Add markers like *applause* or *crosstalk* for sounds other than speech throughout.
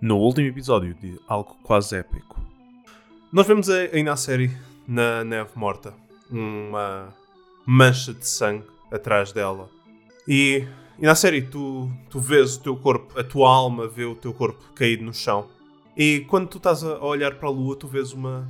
no último episódio de algo quase épico. Nós vemos aí na série, na neve morta, uma mancha de sangue atrás dela. E, e na série tu, tu vês o teu corpo, a tua alma vê o teu corpo caído no chão. E quando tu estás a olhar para a lua, tu vês uma,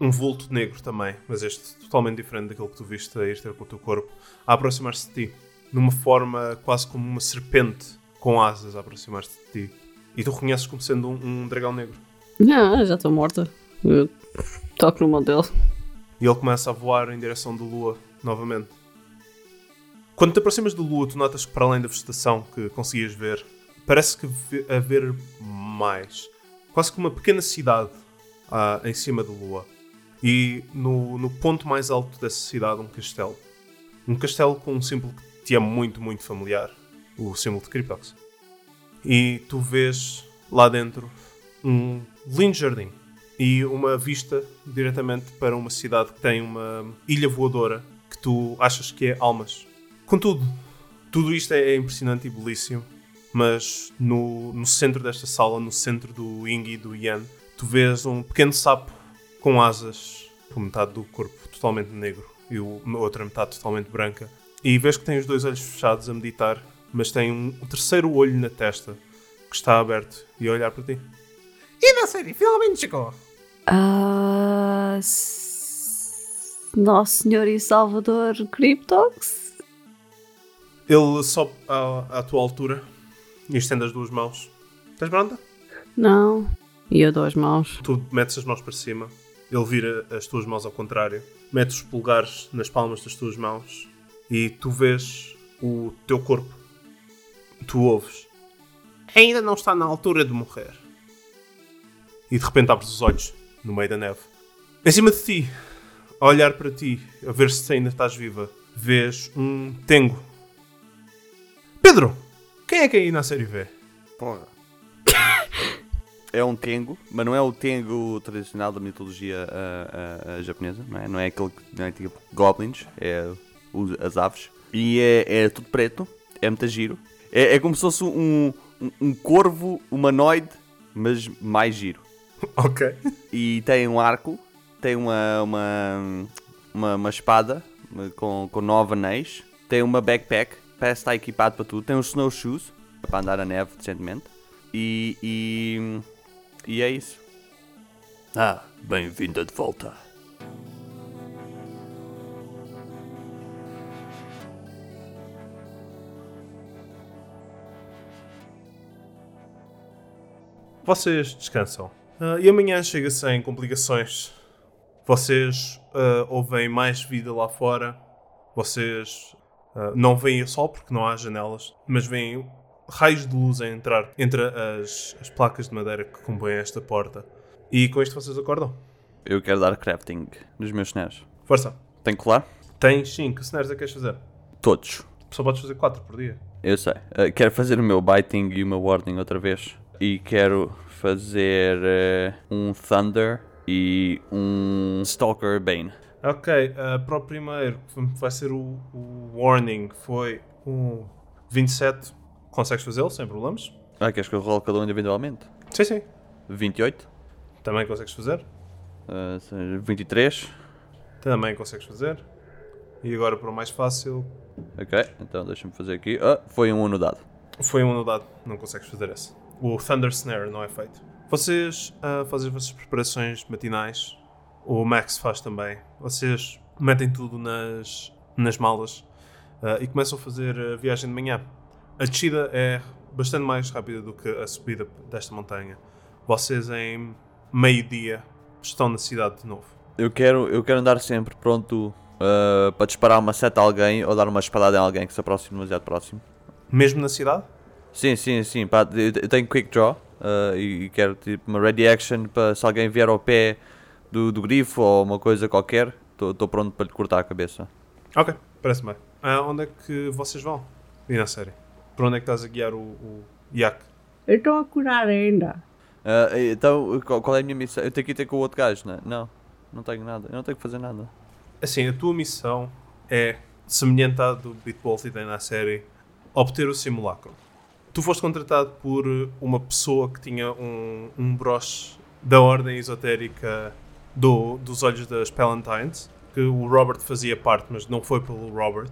um vulto negro também, mas este totalmente diferente daquele que tu viste a ter com o teu corpo, a aproximar-se de ti, numa forma quase como uma serpente com asas a aproximar-se de ti. E tu reconheces como sendo um, um dragão negro. Não, já estou morta. Eu toco no modelo. E ele começa a voar em direção da lua novamente. Quando te aproximas da lua, tu notas que para além da vegetação que conseguias ver, parece que haver mais. Quase que uma pequena cidade ah, em cima da lua. E no, no ponto mais alto dessa cidade, um castelo. Um castelo com um símbolo que te é muito, muito familiar. O símbolo de Cryptox. E tu vês lá dentro um lindo jardim e uma vista diretamente para uma cidade que tem uma ilha voadora que tu achas que é Almas. Contudo, tudo isto é impressionante e belíssimo, mas no, no centro desta sala, no centro do Ying e do Yan, tu vês um pequeno sapo com asas, com metade do corpo totalmente negro e a outra metade totalmente branca. E vês que tem os dois olhos fechados a meditar mas tem um, terceiro olho na testa que está aberto e a olhar para ti. E na série, finalmente chegou. Ah, Nosso Senhor e Salvador Cryptox? Ele sobe à, à tua altura e estende as duas mãos. Estás pronta? Não. E eu dou as mãos. Tu metes as mãos para cima. Ele vira as tuas mãos ao contrário. Mete os polegares nas palmas das tuas mãos. E tu vês o teu corpo tu ouves. Ainda não está na altura de morrer. E de repente abres os olhos, no meio da neve. Em cima de ti, a olhar para ti, a ver se ainda estás viva, vês um tengo. Pedro! Quem é que aí na série vê? Porra. é um tengo, mas não é o tengo tradicional da mitologia uh, uh, uh, japonesa, não é? Não é aquele que é tipo goblins, é as aves. E é, é tudo preto, é muito giro. É, é como se fosse um, um, um corvo humanoide, mas mais giro. *laughs* Ok. E tem um arco, tem uma, uma, uma, uma espada com, com nove anéis, tem uma backpack, parece estar equipado para tudo, tem uns snowshoes para andar na neve decentemente. E, e, e é isso. Ah, bem-vinda de volta. Vocês descansam. Uh, e amanhã chega sem complicações. Vocês uh, ouvem mais vida lá fora. Vocês uh, não veem o sol porque não há janelas, mas veem raios de luz a entrar entre as, as placas de madeira que compõem esta porta. E com isto vocês acordam. Eu quero dar crafting nos meus snares. Força. Tem que colar? Tens sim. Que snares é que queres fazer? Todos. Só podes fazer 4 por dia. Eu sei. Uh, quero fazer o meu biting e o meu warding outra vez e quero fazer uh, um Thunder e um Stalker Bane. Ok, uh, para o primeiro vai ser o, o Warning, foi um 27. Consegues fazê-lo sem problemas? Ah, queres que eu role cada um individualmente? Sim, sim. 28. Também consegues fazer? Uh, 23. Também consegues fazer. E agora para o mais fácil. Ok, então deixa-me fazer aqui. Ah, foi um anudado. Foi um anudado, não consegues fazer esse o Thunder Snare não é feito. Vocês uh, fazem as vossas preparações matinais, o Max faz também. Vocês metem tudo nas, nas malas uh, e começam a fazer a viagem de manhã. A descida é bastante mais rápida do que a subida desta montanha. Vocês em meio-dia estão na cidade de novo. Eu quero, eu quero andar sempre pronto uh, para disparar uma seta a alguém ou dar uma espadada a alguém que se aproxime demasiado próximo. Mesmo na cidade? Sim, sim, sim. Pá, eu tenho quick draw uh, e quero tipo uma ready action para se alguém vier ao pé do, do grifo ou uma coisa qualquer, estou pronto para lhe cortar a cabeça. Ok, parece bem. Uh, onde é que vocês vão? E na série? Para onde é que estás a guiar o, o Yak? Eu estou a curar ainda. Uh, então, qual é a minha missão? Eu tenho que ir ter com o outro gajo, não é? Não, não tenho nada. Eu não tenho que fazer nada. Assim, a tua missão é semelhante à do Beatbolt e da na série obter o simulacro Tu foste contratado por eh, uma pessoa que tinha um, um broche da ordem esotérica do, dos Olhos das Palantines, que o Robert fazia parte, mas não foi pelo Robert.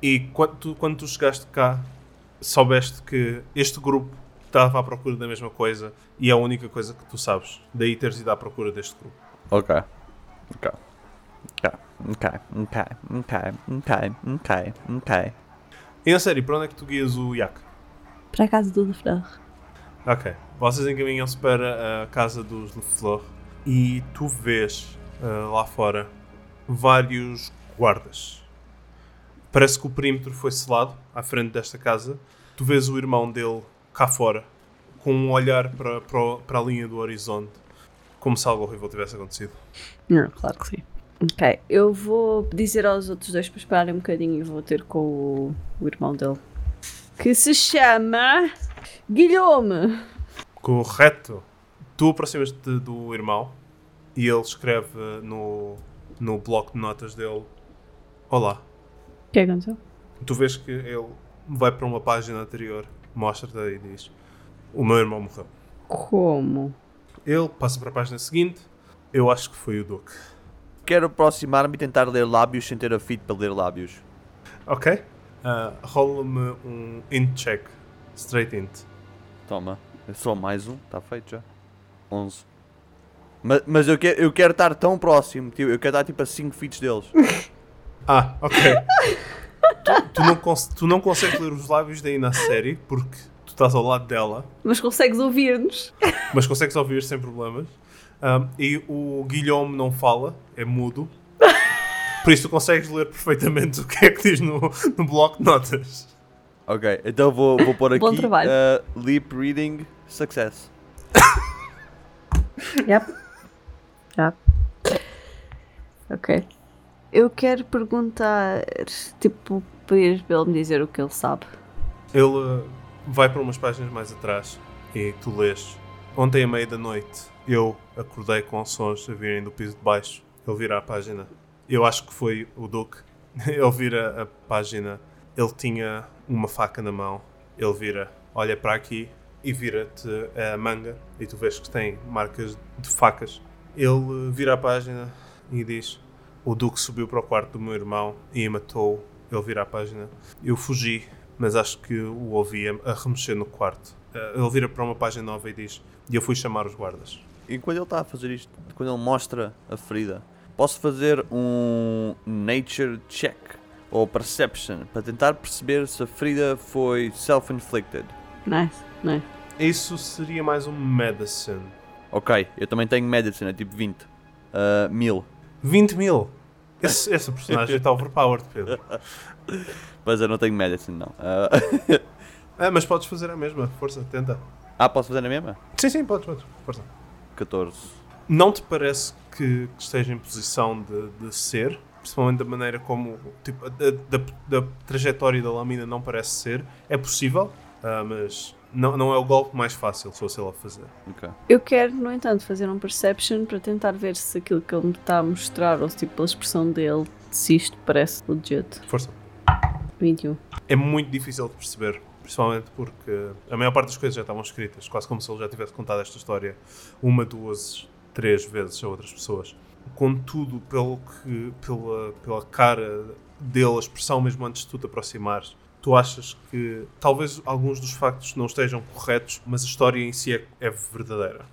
E quando tu, quando tu chegaste cá, soubeste que este grupo estava à procura da mesma coisa e é a única coisa que tu sabes. Daí teres ido à procura deste grupo. Ok. Ok. Ok, ok, ok, ok, ok, ok. E na série, para onde é que tu guias o Yak? Para a casa do Lefleur. Ok. Vocês encaminham-se para a casa dos Lefleur e tu vês ah, lá fora vários guardas. Parece que o perímetro foi selado à frente desta casa. Tu vês o irmão dele cá fora, com um olhar para, para, para a linha do horizonte, como se algo horrível tivesse acontecido. Não, claro que sim. Ok, eu vou dizer aos outros dois para esperarem um bocadinho e vou ter com o, o irmão dele. Que se chama Guilherme. Correto. Tu aproximas-te do irmão e ele escreve no, no bloco de notas dele: Olá. O que aconteceu? Tu vês que ele vai para uma página anterior, mostra-te e diz: O meu irmão morreu. Como? Ele passa para a página seguinte. Eu acho que foi o Duque. Quero aproximar-me e tentar ler lábios sem ter a fit para ler lábios. Ok? Ah, Rola-me um int check. Straight int. Toma. É só mais um. Está feito já. 11. Mas, mas eu, quero, eu quero estar tão próximo. Tipo, eu quero estar tipo a 5 feet deles. *laughs* Ah, ok. tu, tu não cons- tu não consegues ler os lábios daí na série porque tu estás ao lado dela. Mas consegues ouvir-nos? mas consegues ouvir sem problemas. Um, e o Guilherme não fala, é mudo. Por isso tu consegues ler perfeitamente *laughs* o que é que diz no, no bloco de notas. Ok, então vou, vou pôr aqui. Bom trabalho. uh, Leap Reading Success. *laughs* Yep. Yep. Ok. Eu quero perguntar, tipo, pedir para ele me dizer o que ele sabe. Ele uh, vai para umas páginas mais atrás e tu lês. Ontem à meia da noite eu acordei com sons a virem do piso de baixo. Ele vira a página. Eu acho que foi o Duque. *laughs* Ele vira a página. Ele tinha uma faca na mão. Ele vira, olha para aqui e vira-te a manga. E tu vês que tem marcas de facas. Ele vira a página e diz: O Duque subiu para o quarto do meu irmão e matou. Ele vira a página. Eu fugi, mas acho que o ouvi a, remexer no quarto. Eh, Ele vira para uma página nova e diz: E eu fui chamar os guardas. Enquanto ele está a fazer isto, quando ele mostra a ferida, posso fazer um Nature Check ou Perception para tentar perceber se a ferida foi self-inflicted. Nice, nice. Isso seria mais um medicine. Ok, eu também tenho Medicine, é tipo 20. Uh, mil. 20 mil! Esse, esse personagem está overpowered, Pedro. *laughs* Mas eu não tenho Medicine, não. Uh, *laughs* Ah, mas podes fazer a mesma, força, tenta. ah, posso fazer na mesma? Sim, sim, podes, podes, força. 14. Não te parece que, que esteja em posição de, de ser, principalmente da maneira como tipo, da, da, da trajetória da lâmina não parece ser. É possível, ah, mas não, não é o golpe mais fácil se fosse ele a fazer. Ok. Eu quero, no entanto, fazer um perception para tentar ver se aquilo que ele me está a mostrar, ou se tipo a expressão dele, se isto parece legit. Força. 21. é muito difícil de perceber, principalmente porque a maior parte das coisas já estavam escritas, quase como se ele já tivesse contado esta história uma, duas, três vezes a outras pessoas. Contudo, pelo que, pela, pela cara dele, a expressão mesmo antes de tu te aproximares, tu achas que talvez alguns dos factos não estejam corretos, mas a história em si é, é verdadeira.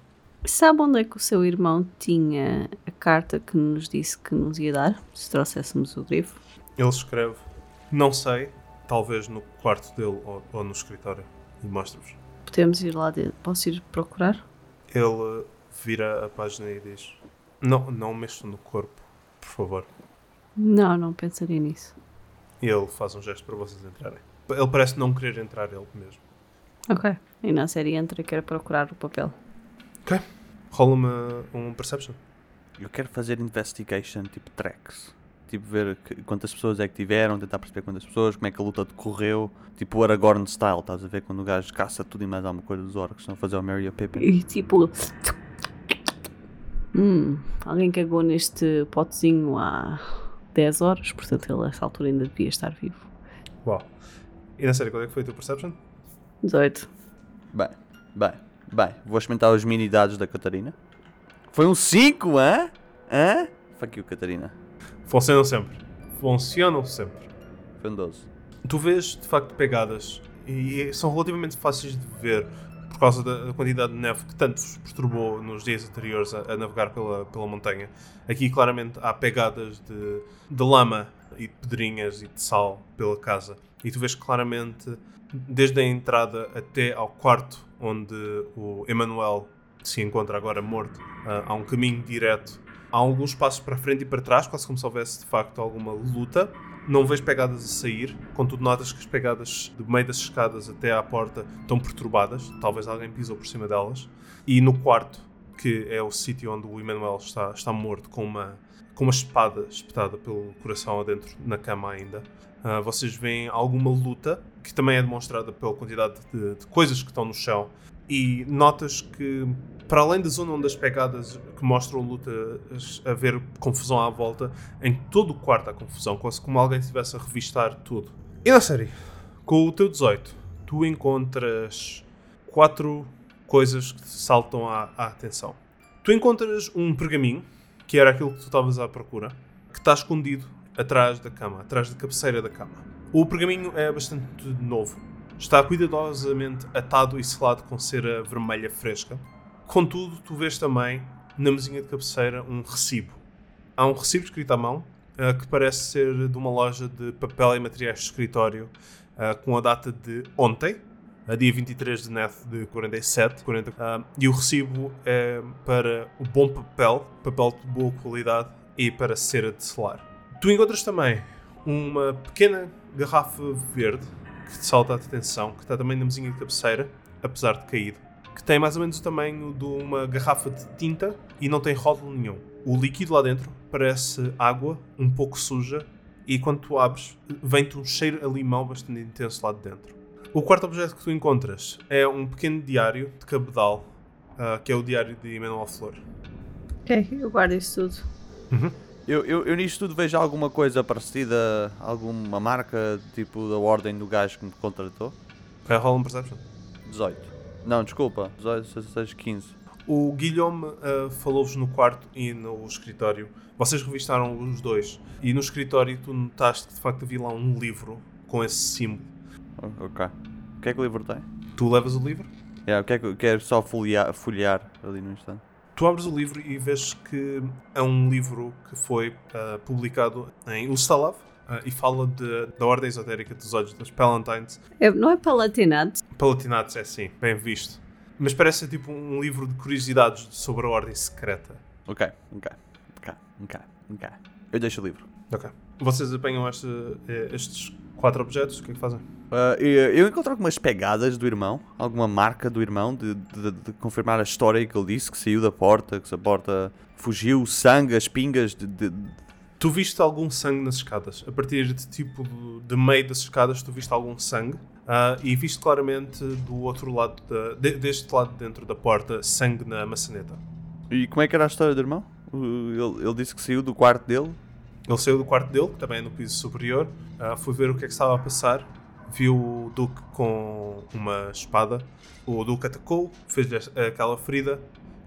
Sabe onde é que o seu irmão tinha a carta que nos disse que nos ia dar, se trouxéssemos o livro? Ele escreve, não sei, talvez no quarto dele ou, ou no escritório, e mostra-vos. Podemos ir lá dentro. Posso ir procurar? Ele vira a página e diz: Não, não mexa no corpo, por favor. Não, não pensaria nisso. E ele faz um gesto para vocês entrarem. Ele parece não querer entrar ele mesmo. Ok. E na série entra e quer procurar o papel. Ok. Rola-me um perception. Eu quero fazer investigation tipo tracks. Tipo, ver que- quantas pessoas é que tiveram, tentar perceber quantas pessoas, como é que a luta decorreu. Tipo o Aragorn style, estás a ver? Quando o gajo caça tudo e mais alguma coisa dos orcs, não fazer o Mary e a Pippin. E tipo. Hum, alguém cagou neste potezinho há 10 horas, portanto ele a essa altura ainda devia estar vivo. Uau. E na série, qual é que foi o teu perception? 18. Bem, bem, bem. Vou experimentar os mini dados da Catarina. Foi um 5, hã? Hã? Fuck you, Catarina. Funcionam sempre. Funcionam sempre. Foi um 12. Tu vês, de facto, pegadas e são relativamente fáceis de ver por causa da da quantidade de neve que tanto vos perturbou nos dias anteriores a, a navegar pela, pela montanha. Aqui, claramente, há pegadas de, de lama e de pedrinhas e de sal pela casa. E tu vês claramente, desde a entrada até ao quarto onde o Emanuel se encontra agora morto, ah, há um caminho direto. Há alguns passos para frente e para trás, quase como se houvesse de facto alguma luta. Não vês pegadas a sair, contudo notas que as pegadas do meio das escadas até à porta estão perturbadas, talvez alguém pisou por cima delas. E no quarto, que é o sítio onde o Emanuel está, está morto, com uma, com uma espada espetada pelo coração adentro na cama ainda, ah, vocês veem alguma luta, que também é demonstrada pela quantidade de, de coisas que estão no chão. E notas que, para além da zona onde as pegadas que mostram luta, as- a ver confusão à volta, em todo o quarto há confusão, quase como alguém estivesse a revistar tudo. E na série, com o teu 18, tu encontras quatro coisas que te saltam à, à atenção. Tu encontras um pergaminho, que era aquilo que tu estavas à procura, que está escondido atrás da cama, atrás da cabeceira da cama. O pergaminho é bastante novo. Está cuidadosamente atado e selado com cera vermelha fresca. Contudo, tu vês também na mesinha de cabeceira um recibo. Há um recibo escrito à mão ah, que parece ser de uma loja de papel e materiais de escritório ah, com a data de ontem, a dia 23 de Neth de 47, 40, ah, e o recibo é para o bom papel, papel de boa qualidade e para cera de selar. Tu encontras também uma pequena garrafa verde que te salta a atenção, que está também na mesinha de cabeceira, apesar de caído, que tem mais ou menos o tamanho de uma garrafa de tinta e não tem rótulo nenhum. O líquido lá dentro parece água, um pouco suja, e quando tu abres, vem-te um cheiro a limão bastante intenso lá de dentro. O quarto objeto que tu encontras é um pequeno diário de cabedal, ah, que é o diário de Emanuel Flor. Ok, eu guardo isso tudo. Eu, eu, eu nisto tudo vejo alguma coisa parecida, alguma marca, tipo da ordem do gajo que me contratou? É rola um perception. 18. Não, desculpa. 18, 16, 15. O Guilherme ah, falou-vos no quarto e no escritório. Vocês revistaram os dois. E no escritório tu notaste que de facto havia lá um livro com esse símbolo. O- Ok. O que é que o livro tem? Tu levas o livro? É, o que é que eu quero só folhear, folhear ali no instante? Tu abres o livro e vês que é um livro que foi ah, publicado em Ustalav ah, e fala de- da ordem esotérica dos olhos das Palatines. É- não é palatinado? Palatinatos é assim, bem visto. Mas parece ser tipo um livro de curiosidades sobre a ordem secreta. Ok, ok, ok, ok, ok. Eu deixo o livro. Ok. Vocês apanham este- eh, estes quatro objetos, o que é que fazem? Ah, eu encontro algumas pegadas do irmão, alguma marca do irmão, de, de- de confirmar a história que ele disse, que saiu da porta, que a porta fugiu, sangue, as pingas, de, de- Tu viste algum sangue nas escadas. A partir de tipo de, meio das escadas, tu viste algum sangue. ah, e viste claramente do outro lado, da- deste lado dentro da porta, sangue na maçaneta. E como é que era a história do irmão? Ele, ele disse que saiu do quarto dele. Ele saiu do quarto dele, que também é no piso superior, ah, foi ver o que é que estava a passar, viu o Duque com uma espada. O Duque atacou, fez-lhe aquela ferida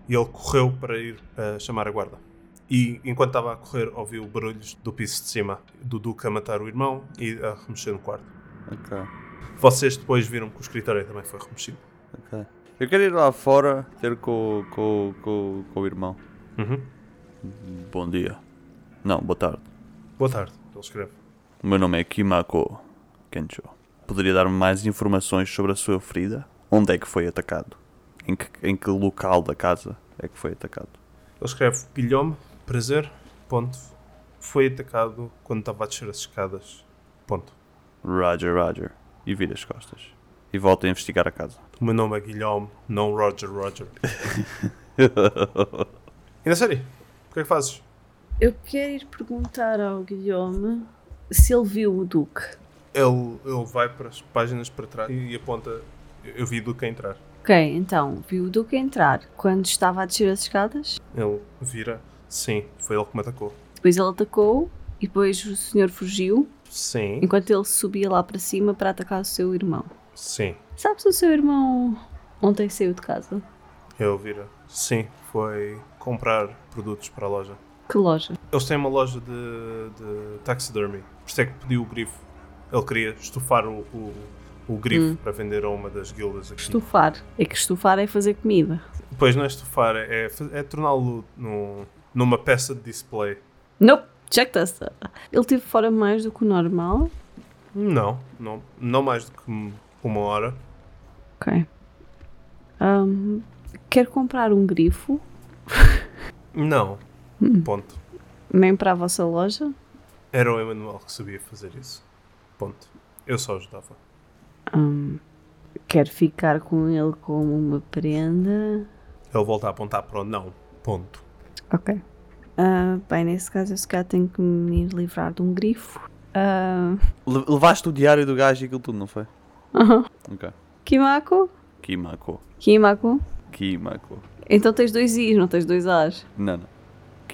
e ele correu para ir ah, chamar a guarda. E enquanto estava a correr, ouviu barulhos do piso de cima, do Duque a matar o irmão e a remexer no quarto. Ok, Vocês depois viram que o escritório também foi remexido. ok. Eu quero ir lá fora ter com, com, com, com o irmão. Uhum. Bom dia. Não, boa tarde. Boa tarde, ele escreve. O meu nome é Kimako Kencho. Poderia dar-me mais informações sobre a sua ferida? Onde é que foi atacado? Em que, em que local da casa é que foi atacado? Ele escreve Guilhome, prazer, ponto. Foi atacado quando estava a descer as escadas. Ponto. Roger, Roger. E vira as costas. E volta a investigar a casa. O meu nome é Guilherme, não Roger Roger. *laughs* e na série, o que é que fazes? Eu quero ir perguntar ao Guilherme se ele viu o Duque. Ele, ele vai para as páginas para trás e aponta. Eu vi do que entrar. Ok, então, viu o Duque entrar quando estava a descer as escadas. Ele vira. Sim, foi ele que me atacou. Depois ele atacou e depois o senhor fugiu Sim. enquanto ele subia lá para cima para atacar o seu irmão. Sim. Sabes o seu irmão ontem saiu de casa? Eu vira. Sim, foi comprar produtos para a loja. Que loja? Eles têm uma loja de, de taxidermy. Por isso é que pediu o grifo. Ele queria estufar o, o, o grifo para vender a uma das guildas aqui. Estufar. É que estufar é fazer comida. Pois não é estufar, é, é, é torná-lo num- numa peça de display. Nope. Check this. Ele esteve fora mais do que o normal. Não, não, não mais do que uma hora. Ok. Ahm, quer comprar um grifo? Não. Ponto. Nem para a vossa loja? Era o Emanuel que sabia fazer isso. Ponto. Eu só ajudava. Ahm, quer ficar com ele como uma prenda? Ele volta a apontar para o não. Ponto. Ok. Ah, bem, nesse caso eu se calhar tenho que me ir livrar de um grifo. Le- Levaste o diário do gajo e aquilo tudo, não foi? aham. Ok. Kimako? Kimako. Kimako? Kimako. Então tens dois I's, não tens dois A's. Não, não.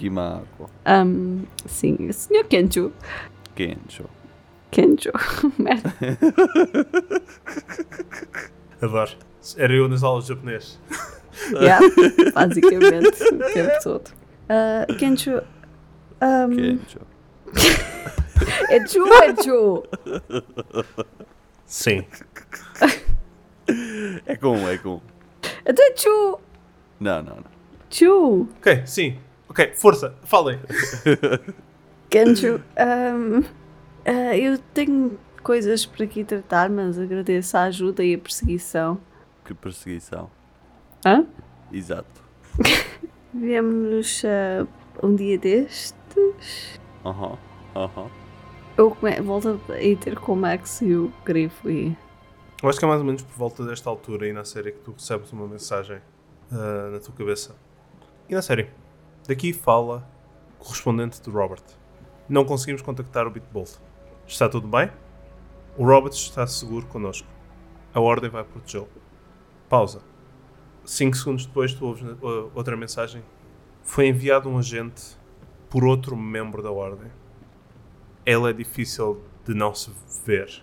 Kimako. Ahm, sim, Sr. Kencho. Kencho. Kencho. *laughs* Merda. Adoro. Era eu nas aulas de japonês. Yeah, basicamente, o tempo todo. Ah, Kencho. ahm, Kencho. *laughs* é Chu, é Chu. Sim. É com, é com. Então é Chu. Não, não, não. Chu. Ok, sim. Ok, força, falem. Kencho. ahm, ah, eu tenho coisas para aqui tratar, mas agradeço a ajuda e a perseguição. Que perseguição. Hã? Exato. *laughs* Viemos ah, um dia destes. Aham. Aham. Eu come- volto a ir ter com o Max e o Grifo e. Eu acho que é mais ou menos por volta desta altura aí na série que tu recebes uma mensagem ah, na tua cabeça. E na série, daqui fala correspondente de Robert. Não conseguimos contactar o Bitbolt. Está tudo bem? O Robert está seguro connosco. A Ordem vai protegê-lo. Pausa. Cinco segundos depois tu ouves ah, outra mensagem. Foi enviado um agente por outro membro da Ordem. Ele é difícil de não se ver.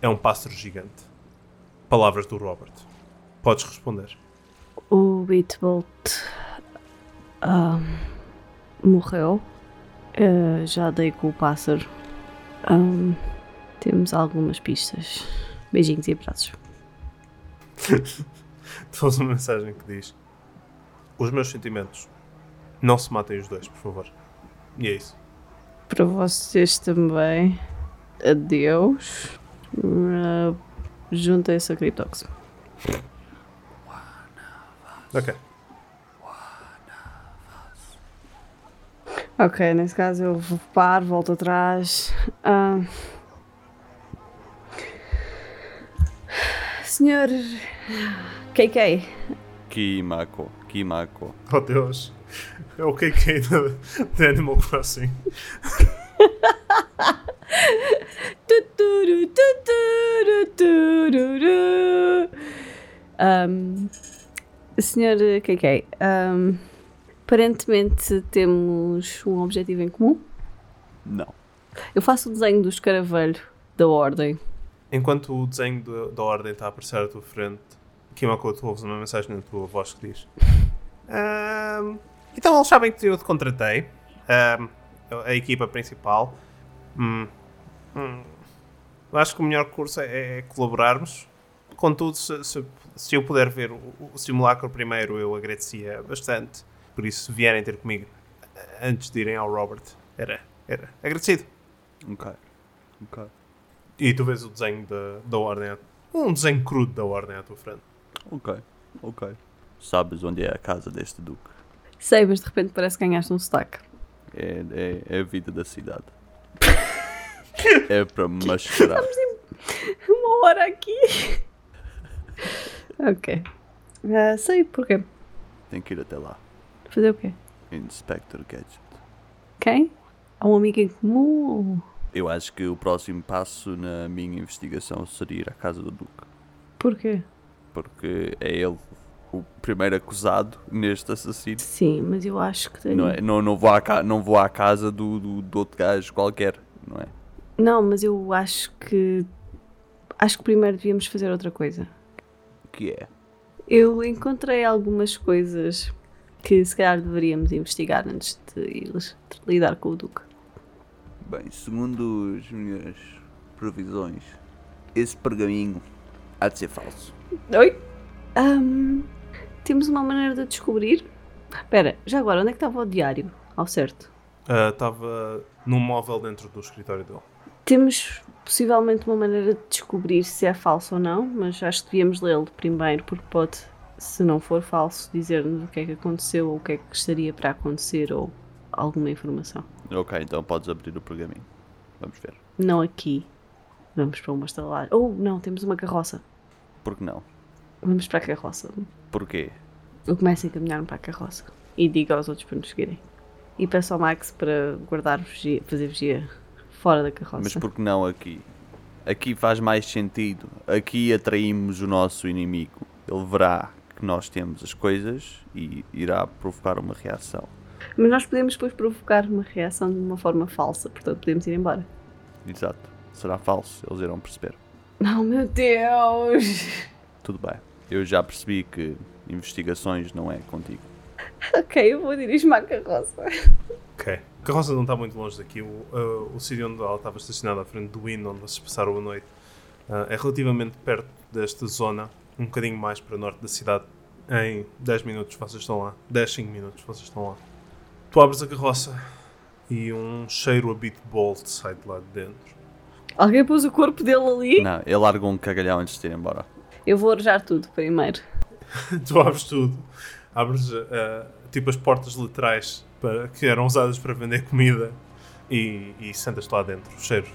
É um pássaro gigante. Palavras do Robert. Podes responder. O Bitbolt. Morreu. Ah, já dei com o pássaro. Ahm, temos algumas pistas. Beijinhos e abraços. *laughs* Temos uma mensagem que diz: Os meus sentimentos. Não se matem os dois, por favor. E é isso. Para vocês também. Adeus. Ah, Juntem-se a Cryptox. Ok. Ok, nesse caso eu vou paro, volto atrás. Ah. Senhor KK, Kimako. Kimako. Oh Deus. É o KK da- de Animal Crossing. *laughs* Tuturu, tuturu, tururu. Um, senhor KK, um, aparentemente temos um objetivo em comum. Não. Eu faço o desenho do escaravelho da ordem. Enquanto o desenho da- da ordem está a aparecer à tua frente, Kimako, tu ouves uma mensagem na tua voz que diz: "Ahm, Então eles sabem que eu te contratei. Ahm, a equipa principal. Hum, hum, eu acho que o melhor curso é, é colaborarmos. Contudo, se, se- se eu puder ver o, o simulacro primeiro, eu agradecia bastante. Por isso, se vierem ter comigo eh, antes de irem ao Robert, era, era agradecido. Ok. Ok. E tu vês o desenho da, da ordem, um desenho crudo da ordem à tua frente. Ok. Ok. Sabes onde é a casa deste duque? Sei, mas de repente parece que ganhaste um destaque. É, é, é a vida da cidade. *laughs* é para mascarar. Uma hora aqui. ok. Ah, sei porquê. Tem que ir até lá. Fazer o quê? Inspector Gadget. Quem? Há um amigo em comum? Eu acho que o próximo passo na minha investigação seria ir à casa do Duque. Porquê? Porque é ele o primeiro acusado neste assassino. Sim, mas eu acho que tenho... Não, é? não, não, vou, à não vou à casa do, do, do outro gajo qualquer, não é? Não, mas eu acho que acho que primeiro devíamos fazer outra coisa. O que é? Eu encontrei algumas coisas que se calhar deveríamos investigar antes de ir lidar com o Duque. Bem, segundo as minhas previsões, esse pergaminho há de ser falso. Oi? Ahm, temos uma maneira de descobrir. Espera, já agora, onde é que estava o diário? Ao certo. Estava num móvel dentro do escritório dele. Temos possivelmente uma maneira de descobrir se é falso ou não, mas acho que devíamos lê-lo primeiro, porque pode, se não for falso, dizer-nos o que é que aconteceu ou o que é que estaria para acontecer ou alguma informação. Ok, então podes abrir o pergaminho. Vamos ver. Não aqui. Vamos para uma estalagem. Ou não, temos uma carroça. Por que não? Vamos para a carroça. Porquê? Eu começo a encaminhar-me para a carroça e digo aos outros para nos seguirem. E peço ao Max para guardar vigia, fazer vigia fora da carroça. Mas por que não aqui? Aqui faz mais sentido. Aqui atraímos o nosso inimigo. Ele verá que nós temos as coisas e irá provocar uma reação. Mas nós podemos depois provocar uma reação de uma forma falsa, portanto podemos ir embora. Exato. Será falso, eles irão perceber. Oh meu Deus! Tudo bem. Eu já percebi que investigações não é contigo. Ok, eu vou dirigir-me à carroça. Ok. A carroça não está muito longe daqui. O, uh, o sítio onde ela estava estacionada à frente do Inn, onde vocês passaram a noite, uh, é relativamente perto desta zona, um bocadinho mais para o norte da cidade. Em 10 minutos vocês estão lá. 10, 5 minutos vocês estão lá. Tu abres a carroça e um cheiro a beat bolt sai de lá de dentro. Alguém pôs o corpo dele ali? Não, ele largou um cagalhão antes de ir embora. Eu vou arejar tudo primeiro. *laughs* tu abres tudo. Abres uh, tipo as portas laterais para, que eram usadas para vender comida e, e sentas-te lá dentro. O cheiro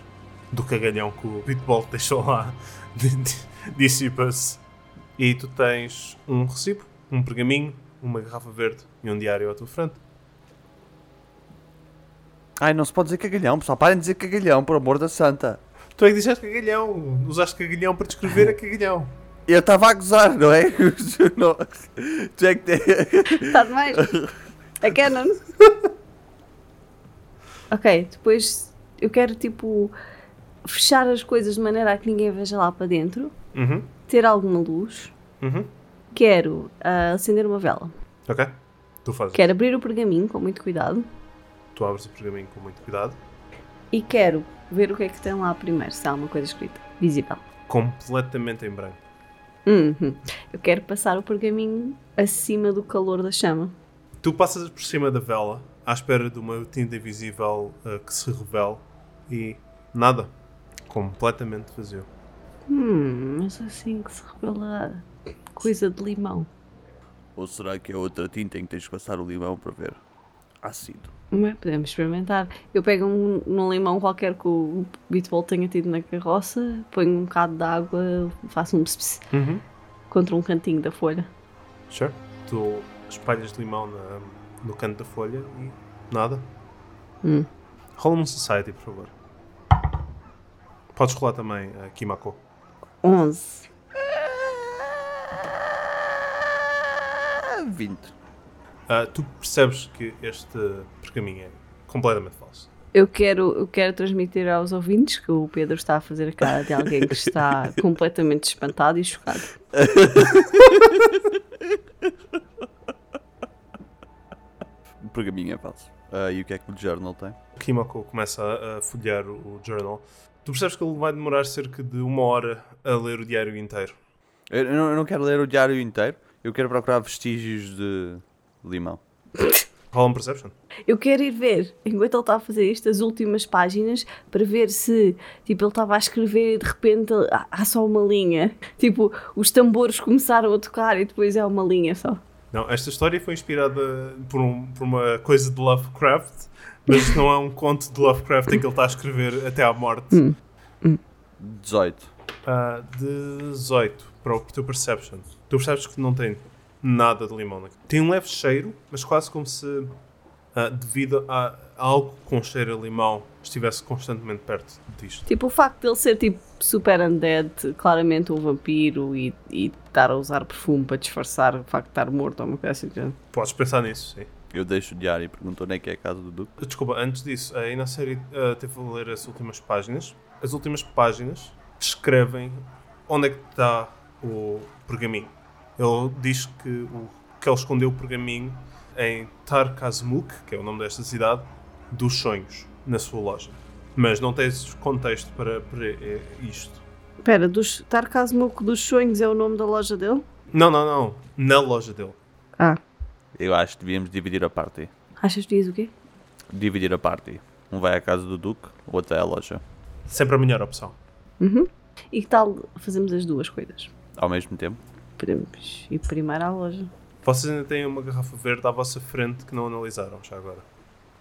do cagalhão que o Bitbolt deixou lá *laughs* dissipa-se. E tu tens um recibo, um pergaminho, uma garrafa verde e um diário à tua frente. Ai, não se pode dizer cagalhão, pessoal. Parem de dizer cagalhão, por amor da santa. Tu é que disseste cagalhão. Usaste cagalhão para descrever a cagalhão. Eu estava a gozar, não é? *laughs* Não. Tu é que. Está demais. É canon. ok, depois eu quero tipo fechar as coisas de maneira a que ninguém veja lá para dentro, Uhum. Ter alguma luz. Uhum. Quero ah, acender uma vela. Ok? Tu fazes. Quero abrir o pergaminho com muito cuidado. Tu abres o pergaminho com muito cuidado. E quero ver o que é que tem lá primeiro, se há alguma coisa escrita. Visível. Completamente em branco. Uhum. Eu quero passar o pergaminho acima do calor da chama. Tu passas por cima da vela à espera de uma tinta invisível uh, que se revele e nada. Completamente vazio. Hum, mas assim que se revela coisa de limão. Ou será que é outra tinta em que tens de passar o limão para ver? Ácido. É? Podemos experimentar. Eu pego um, num limão qualquer que o Bitball tenha tido na carroça, ponho um bocado de água, faço um pss, pss Uhum. contra um cantinho da folha. Sure. Tu espalhas limão na- no canto da folha e nada. Hum. Rola-me um Society, por favor. Podes rolar também a Kimako. 11. 20. Ah, tu percebes que este pergaminho é completamente falso. Eu quero, eu quero transmitir aos ouvintes que o Pedro está a fazer a cara de alguém que está *laughs* completamente espantado e chocado. O pergaminho é falso. Ah, e o que é que o journal tem? Kimako começa a, a folhear o, o journal. Tu percebes que ele vai demorar cerca de uma hora a ler o diário inteiro. Eu não, eu não quero ler o diário inteiro. Eu quero procurar vestígios de limão. Rola um Perception. Eu quero ir ver, enquanto ele está a fazer isto, as últimas páginas para ver se, tipo, ele estava a escrever e de repente há, há só uma linha. Tipo, os tambores começaram a tocar e depois é uma linha só. Não, esta história foi inspirada por, um- por uma coisa de Lovecraft, mas não é um conto de Lovecraft em que ele está a escrever até à morte. 18. Ah, 18 para o teu Perception. Tu percebes que não tem nada de limão aqui. Tem um leve cheiro, mas quase como se, ah, devido a, algo com cheiro a limão, estivesse constantemente perto disto. Tipo, o facto de ele ser, tipo, super undead, claramente um vampiro e, e estar a usar perfume para disfarçar o facto de estar morto ou uma coisa assim. Podes pensar nisso, sim. Eu deixo o diário e pergunto onde é que é a casa do Duque. Desculpa, antes disso, aí na série ah, teve a ler as últimas páginas. As últimas páginas descrevem onde é que está o pergaminho. Ele diz que, o, que ele escondeu o pergaminho em Tarkazmuk, que é o nome desta cidade, dos sonhos, na sua loja. Mas não tens contexto para, para eh, isto. Espera, dos Tarkazmuk dos Sonhos é o nome da loja dele? Não, não, não. Na loja dele. Ah, Eu acho que devíamos dividir a party. achas que diz o quê? Dividir a party. Um vai à casa do Duque, o outro é à loja. Sempre a melhor opção. Uhum. E que tal fazemos as duas coisas? Ao mesmo tempo. Podemos ir primeiro à loja. Vocês ainda têm uma garrafa verde à vossa frente que não analisaram já agora.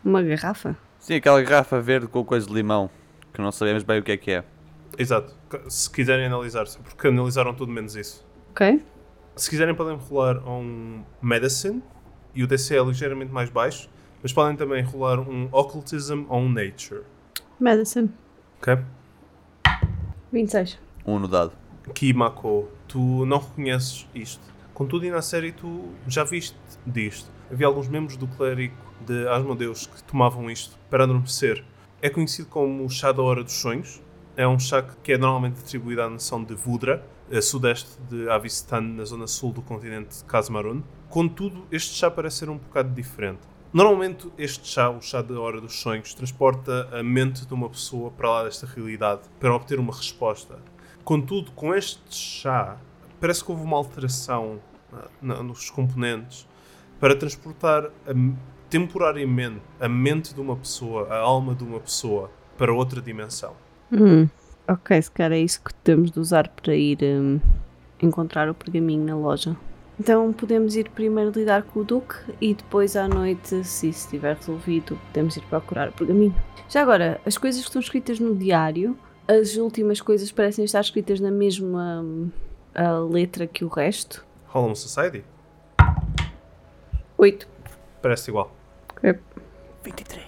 Uma garrafa? Sim, aquela garrafa verde com coisa de limão. Que não sabemos bem o que é que é. Exato. Se quiserem analisar, porque analisaram tudo menos isso. Ok. Se quiserem podem rolar um Medicine e o DC é ligeiramente mais baixo, mas podem também rolar um Occultism ou um Nature. Medicine. Ok? 26. Um no dado. Kimako, tu não reconheces isto. Contudo, e na série tu já viste disto. Havia alguns membros do clérigo de Asmodeus que tomavam isto para adormecer. É conhecido como o chá da hora dos sonhos. É um chá que é normalmente atribuído à nação de Vudra, a sudeste de Avistan, na zona sul do continente de Kazmarun. Contudo, este chá parece ser um bocado diferente. Normalmente, este chá, o chá da hora dos sonhos, transporta a mente de uma pessoa para lá desta realidade para obter uma resposta. Contudo, com este chá, parece que houve uma alteração ah, nos componentes para transportar a- temporariamente a mente de uma pessoa, a alma de uma pessoa, para outra dimensão. Hum. Ok, se calhar é isso que temos de usar para ir hum, encontrar o pergaminho na loja. Então podemos ir primeiro lidar com o Duque e depois à noite, se isso estiver resolvido, podemos ir procurar o pergaminho. Já agora, as coisas que estão escritas no diário, as últimas coisas parecem estar escritas na mesma hum, a letra que o resto. Hollow Society? 8. Parece igual. 23.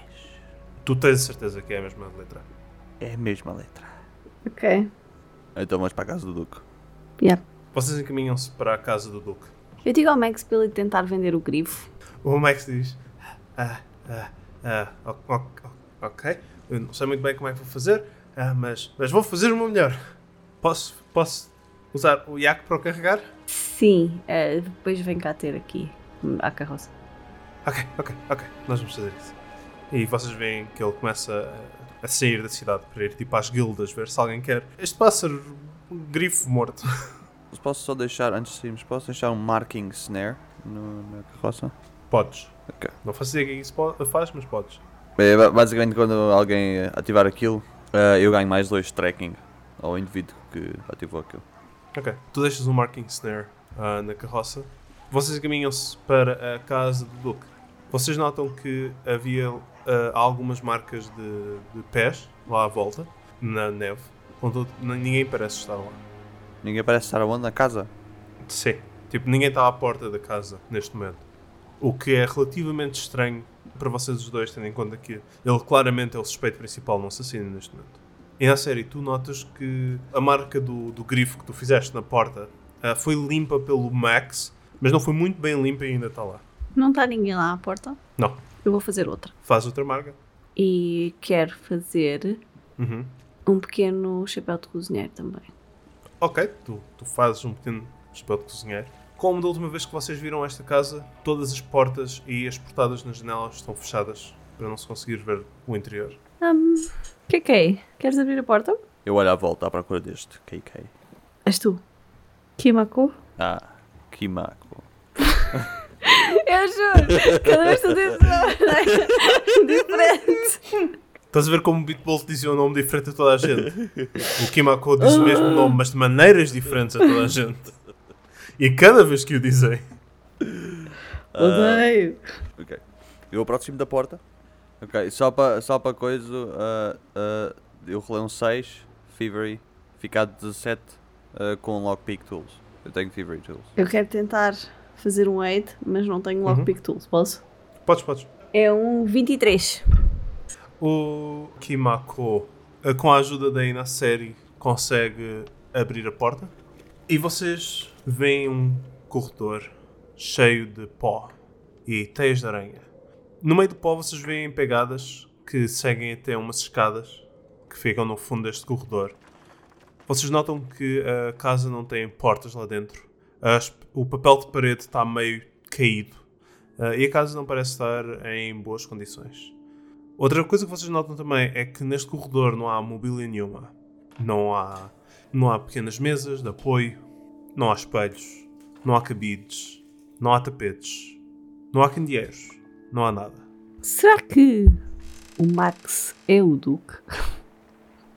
Tu tens certeza que é a mesma letra. É a mesma letra. Ok. Então vamos para a casa do Duque. Yeah. Vocês encaminham-se para a casa do Duque. Eu digo ao Max para ele tentar vender o grifo. O Max diz: ah, ah, ah, o- o- Ok, eu não sei muito bem como é que vou fazer, ah, mas, mas vou fazer o meu melhor. Posso, posso usar o Yak para o carregar? Sim, eh, depois vem cá ter aqui à carroça. Ok, ok, ok, nós vamos fazer isso. E vocês veem que ele começa a, sair da cidade para ir tipo às guildas ver se alguém quer. Este pássaro, um grifo morto. *laughs* Posso só deixar, antes de sairmos, posso deixar um marking snare no- na carroça? Podes. Não faço ideia o que isso faz, mas podes. Ba- basicamente quando alguém eh, ativar aquilo, eh, eu ganho mais dois tracking ao indivíduo que ativou aquilo. Ok. Tu deixas um marking snare ah, na carroça. Vocês encaminham-se para a casa do Duque. Vocês notam que havia ah, algumas marcas de, de pés lá à volta, na neve. Contudo, ninguém parece estar lá. Ninguém parece estar aonde? Na casa? Sim. Tipo, ninguém está à porta da casa neste momento. O que é relativamente estranho para vocês os dois, tendo em conta que ele claramente é o suspeito principal no assassino neste momento. E na série, tu notas que a marca do, do grifo que tu fizeste na porta ah, foi limpa pelo Max, mas não foi muito bem limpa e ainda está lá. Não está ninguém lá à porta? Não. Eu vou fazer outra. Faz outra marca. E quero fazer Uhum. um pequeno chapéu de cozinheiro também. Ok, tu, tu fazes um pequeno chapéu de cozinheiro. Como da última vez que vocês viram esta casa, todas as portas e as portadas nas janelas estão fechadas para não se conseguir ver o interior. Que é? Queres abrir a porta? Eu olho à volta à procura deste KK. És tu. Kimako? Ah, Kimako. *laughs* Eu juro! Cada vez que tu dizes uma *laughs* diferente. Estás a ver como o Beatbolt dizia um nome diferente a toda a gente? O Kimako diz o mesmo nome, mas de maneiras diferentes a toda a gente. E cada vez que o dizem. Odeio. Ok. Eu aproximo da porta. Ok, só para só para coisa, ah, ah, eu rolei um 6, Thievery, ficar 17 ah, com Lockpick Tools. Eu tenho Thievery Tools. Eu quero tentar fazer um aid, mas não tenho lockpick tools. Posso? Podes, podes. É um 23. O Kimako, eh, com a ajuda da Ina série, consegue abrir a porta. E vocês veem um corredor cheio de pó e teias de aranha. No meio do pó vocês veem pegadas que seguem até umas escadas que ficam no fundo deste corredor. Vocês notam que a casa não tem portas lá dentro. As- o papel de parede está meio caído. Ah, e a casa não parece estar em boas condições. Outra coisa que vocês notam também é que neste corredor não há mobília nenhuma. Não há, não há pequenas mesas de apoio, não há espelhos, não há cabides, não há tapetes, não há candeeiros, não há nada. Será que o Max é o Duque?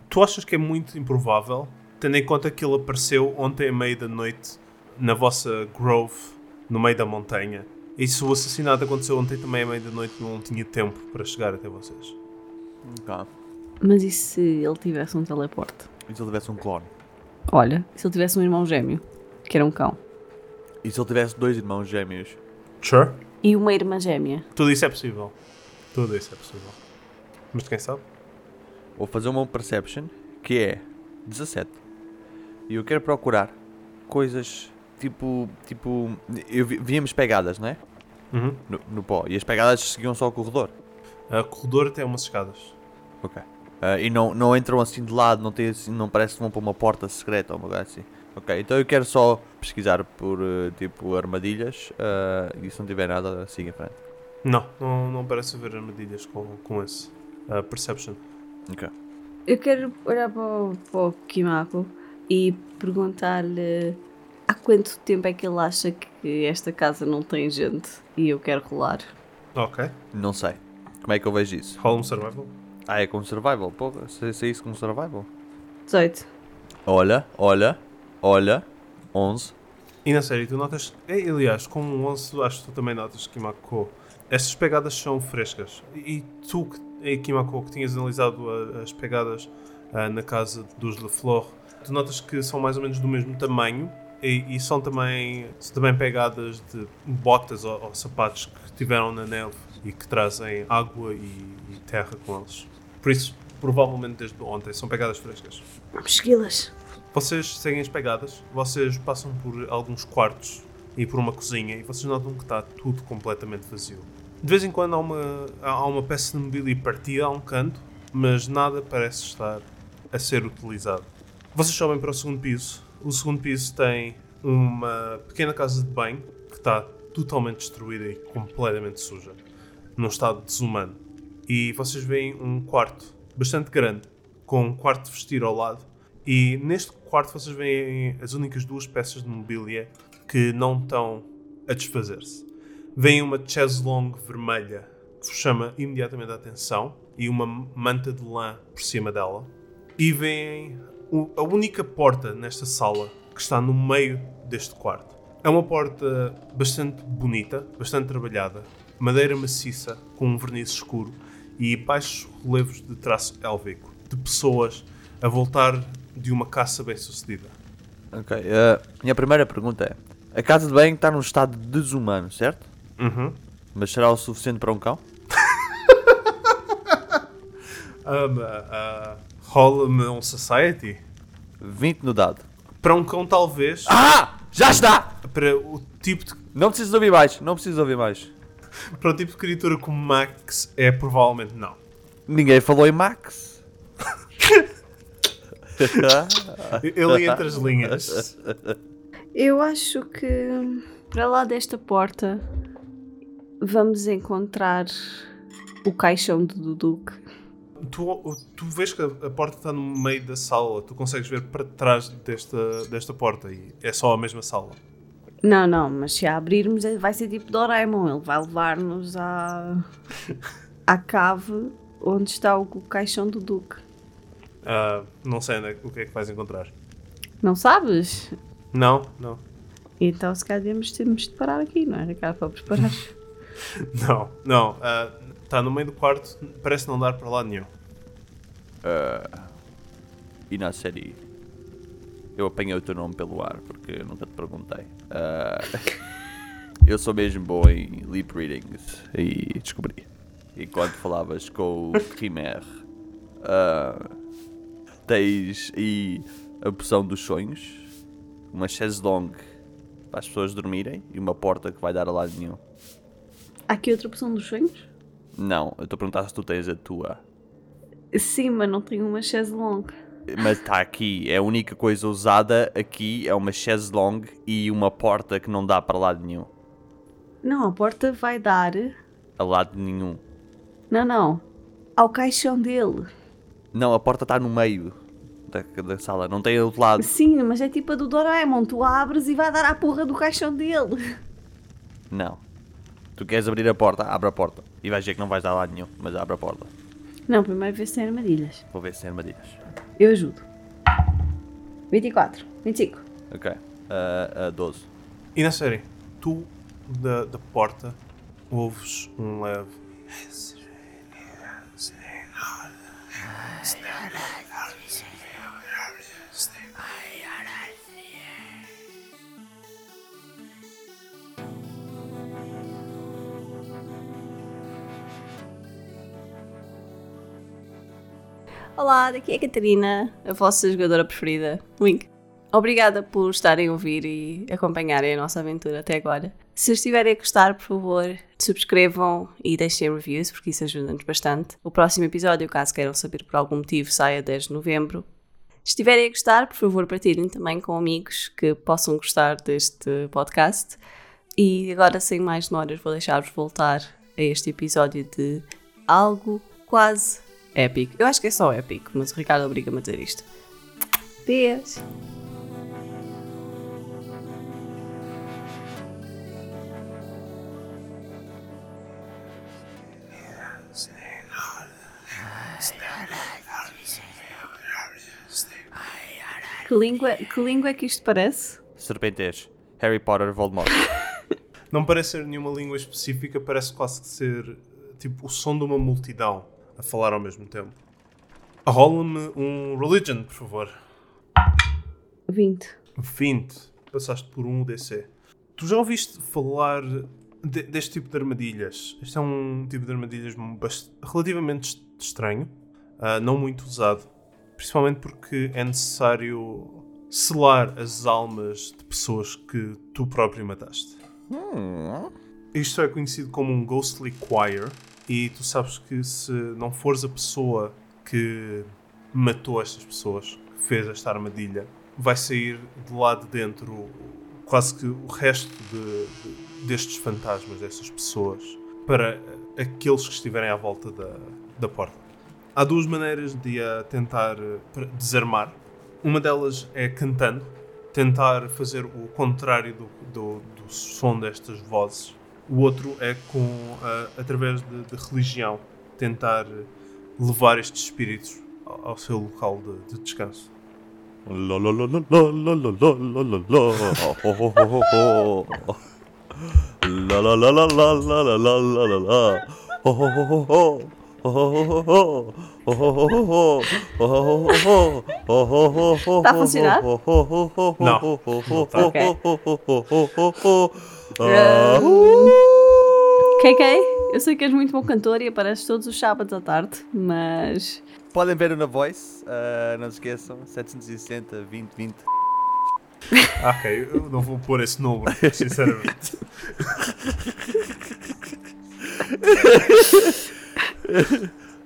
Tu achas que é muito improvável, tendo em conta que ele apareceu ontem à meia da noite na vossa grove, no meio da montanha. E se o assassinato aconteceu ontem também à meia da noite, não tinha tempo para chegar até vocês. Ok. Mas e se ele tivesse um teleporte? E se ele tivesse um clone? Olha, e se ele tivesse um irmão gêmeo, que era um cão, E se ele tivesse dois irmãos gêmeos? Sure. e uma irmã gêmea? Tudo isso é possível. Tudo isso é possível. Mas de quem sabe? Vou fazer uma perception que é 17. E eu quero procurar coisas tipo. tipo. Eu vi, víamos pegadas, não é? Uhum. No, no pó. E as pegadas seguiam só o corredor. A corredor tem umas escadas. Ok. Ah, e não, não entram assim de lado, não, tem assim, não parece que vão para uma porta secreta ou uma coisa assim. Ok, então eu quero só pesquisar por eh, tipo armadilhas ah, e se não tiver nada, siga em frente. Não, não, não parece haver armadilhas com, com esse. Uh, perception. Ok. Eu quero olhar para o, para o Kimako e perguntar-lhe há quanto tempo é que ele acha que esta casa não tem gente e eu quero rolar. Ok. Não sei. Como é que eu vejo isso? Roll um survival. Ah, é com survival? Porra, se, se é isso com survival? 18. Olha, olha, olha. 11. E na série, tu notas. Aliás, com um 11, acho que tu também notas, Kimako. Estas pegadas são frescas. E tu, que- Kimako, que tinhas analisado as pegadas ah, na casa dos LeFleur, tu notas que são mais ou menos do mesmo tamanho e, e são também, são também pegadas de botas ou, ou sapatos que tiveram na neve e que trazem água e, e terra com eles. Por isso, provavelmente desde ontem, são pegadas frescas. Vamos segui-las. Vocês seguem as pegadas, vocês passam por alguns quartos e por uma cozinha e vocês notam que está tudo completamente vazio. De vez em quando há uma, há uma peça de mobília partida a um canto, mas nada parece estar a ser utilizado. Vocês sobem para o segundo piso. O segundo piso tem uma pequena casa de banho que está totalmente destruída e completamente suja, num estado desumano. E vocês veem um quarto bastante grande, com um quarto de vestir ao lado. E neste quarto vocês veem as únicas duas peças de mobília que não estão a desfazer-se. Vem uma chaise longue vermelha que vos chama imediatamente a atenção e uma manta de lã por cima dela. E o- a única porta nesta sala que está no meio deste quarto. É uma porta bastante bonita, bastante trabalhada, madeira maciça com um verniz escuro e baixos relevos de traço élvico, de pessoas a voltar de uma caça bem sucedida. Ok. eh, minha primeira pergunta é: a casa de banho está num estado desumano, certo? Uhum. Mas será o suficiente para um cão? *laughs* Um, uh, Rola-me um Society. 20 no dado. Para um cão, talvez. Ah! Já está! Para o tipo de, Não precisas ouvir mais, não precisas ouvir mais. para o tipo de criatura como Max, é provavelmente não. Ninguém falou em Max. *laughs* Eu li entre as linhas. Eu acho que para lá desta porta vamos encontrar o caixão do Duque. Tu, tu vês que a porta está no meio da sala, tu consegues ver para trás desta, desta porta e é só a mesma sala. Não, não, mas se a abrirmos vai ser tipo Doraemon. Ele vai levar-nos à, *laughs* à cave onde está o, caixão do Duque. Ah, não sei onde é- o que é que vais encontrar. Não sabes? Não, não. Então se calhar devemos temos de parar aqui, não era cá para preparar. *laughs* Não, não. ah, Está no meio do quarto, parece não dar para lá nenhum. E na série. Eu apanhei o teu nome pelo ar porque eu nunca te perguntei. Ah, *laughs* eu sou mesmo bom em lip readings e descobri. Enquanto falavas com o Rimer, ah, tens aí a poção dos sonhos, uma chaise longue para as pessoas dormirem e uma porta que vai dar a lado nenhum. Há aqui outra opção dos sonhos? Não, eu estou a perguntar se tu tens a tua. Sim, mas não tenho uma chaise longue. Mas está aqui. É a única coisa usada aqui é uma chaise longue e uma porta que não dá para lado nenhum. Não, a porta vai dar. A lado nenhum. Não, não. Ao caixão dele. Não, a porta está no meio da, da sala. Não tem outro lado. Sim, mas é tipo a do Doraemon. Tu abres e vai dar à porra do caixão dele. Não. Tu queres abrir a porta? Abre a porta. E vais ver que não vais dar lado nenhum. Mas abre a porta. Não, primeiro vê se tem armadilhas. Vou ver se tem armadilhas. Eu ajudo. 24, 25. Ok. Uh, uh, 12. E na série, tu da, da porta ouves um leve. Olá, daqui é a Catarina, a vossa jogadora preferida. Wink. Obrigada por estarem a ouvir e acompanharem a nossa aventura até agora. Se estiverem a gostar, por favor, subscrevam e deixem reviews, porque isso ajuda-nos bastante. O próximo episódio, caso queiram saber por algum motivo, sai a 10 de novembro. Se estiverem a gostar, por favor, partilhem também com amigos que possam gostar deste podcast. E agora, sem mais demoras, vou deixar-vos voltar a este episódio de algo quase épico. Eu acho que é só épico, mas o Ricardo obriga-me a dizer isto. Beijo! Que língua, que língua é que isto parece? Serpentez. Harry Potter Voldemort. *laughs* Não parece ser nenhuma língua específica, parece quase que ser tipo o som de uma multidão a falar ao mesmo tempo. Rola-me um religion, por favor. 20. 20. Passaste por um DC. Tu já ouviste falar de- deste tipo de armadilhas? Este é um tipo de armadilhas relativamente est- estranho, ah, não muito usado, principalmente porque é necessário selar as almas de pessoas que tu próprio mataste. Isto é conhecido como um ghostly choir e tu sabes que se não fores a pessoa que matou estas pessoas, que fez esta armadilha, vai sair de lá de dentro quase que o resto de- de- destes fantasmas, destas pessoas, para aqueles que estiverem à volta da, da porta. Há duas maneiras de a tentar eh, desarmar. Uma delas é cantando, tentar fazer o contrário do, do, do som destas vozes o outro é com através de, de, religião tentar levar estes espíritos ao, ao seu local de, de descanso. Tá funcionando? Não. não tá. Okay. Ho, ho. Ah, KK, eu sei que és muito bom cantor e apareces todos os sábados à tarde, mas. Podem ver na Voice, ah, não se esqueçam, 760 20 20. Ah, ok, eu não vou pôr esse número, sinceramente.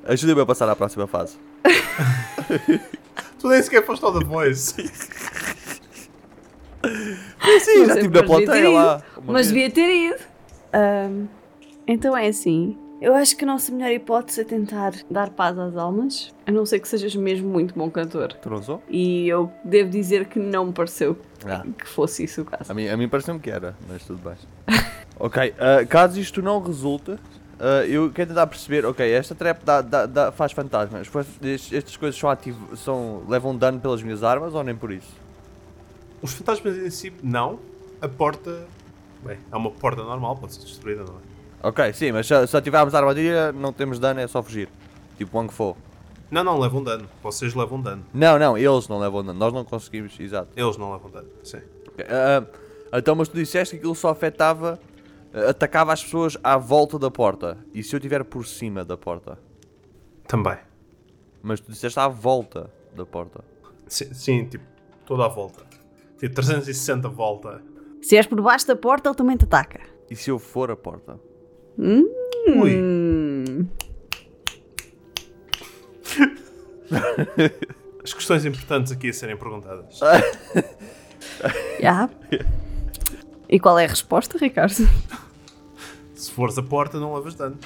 Ajudem-me a passar à próxima fase. tu nem sequer foste ao The Voice. *laughs* Sim, Não já estive na plateia lá. Mas vez. devia ter ido. Ahm, então é assim. Eu acho que a nossa melhor hipótese é tentar dar paz às almas, a não ser que sejas mesmo muito bom cantor. Sou? E eu devo dizer que não me pareceu Ah. que fosse isso o caso. A mim, a mim pareceu-me que era, mas tudo bem. *laughs* ok, ah, caso isto não resulte, ah, eu quero tentar perceber, ok, esta trap dá, dá- dá- faz fantasmas, estas coisas são ativo, são, levam dano pelas minhas armas ou nem por isso? Os fantasmas em si, não. A porta. Bem, é uma porta normal, pode ser destruída, não é? Ok, sim, mas se, se ativarmos a armadilha não temos dano, é só fugir. Tipo Wang Fo. Não, não, levam dano. Vocês levam dano. Não, não, eles não levam dano, nós não conseguimos, exato. Eles não levam dano, sim. Ok, ah, então, mas tu disseste que aquilo só afetava, ah, atacava as pessoas à volta da porta. E se eu estiver por cima da porta? Também. Mas tu disseste à volta da porta. Sim, sim, tipo, toda a volta. Tipo, 360 volta. Se és por baixo da porta, ele também te ataca. E se eu for a porta? Ui. Hum, Acho que questões importantes aqui a serem perguntadas. *laughs* Já. E qual é a resposta, Ricardo? Se fores a porta, não levas dano.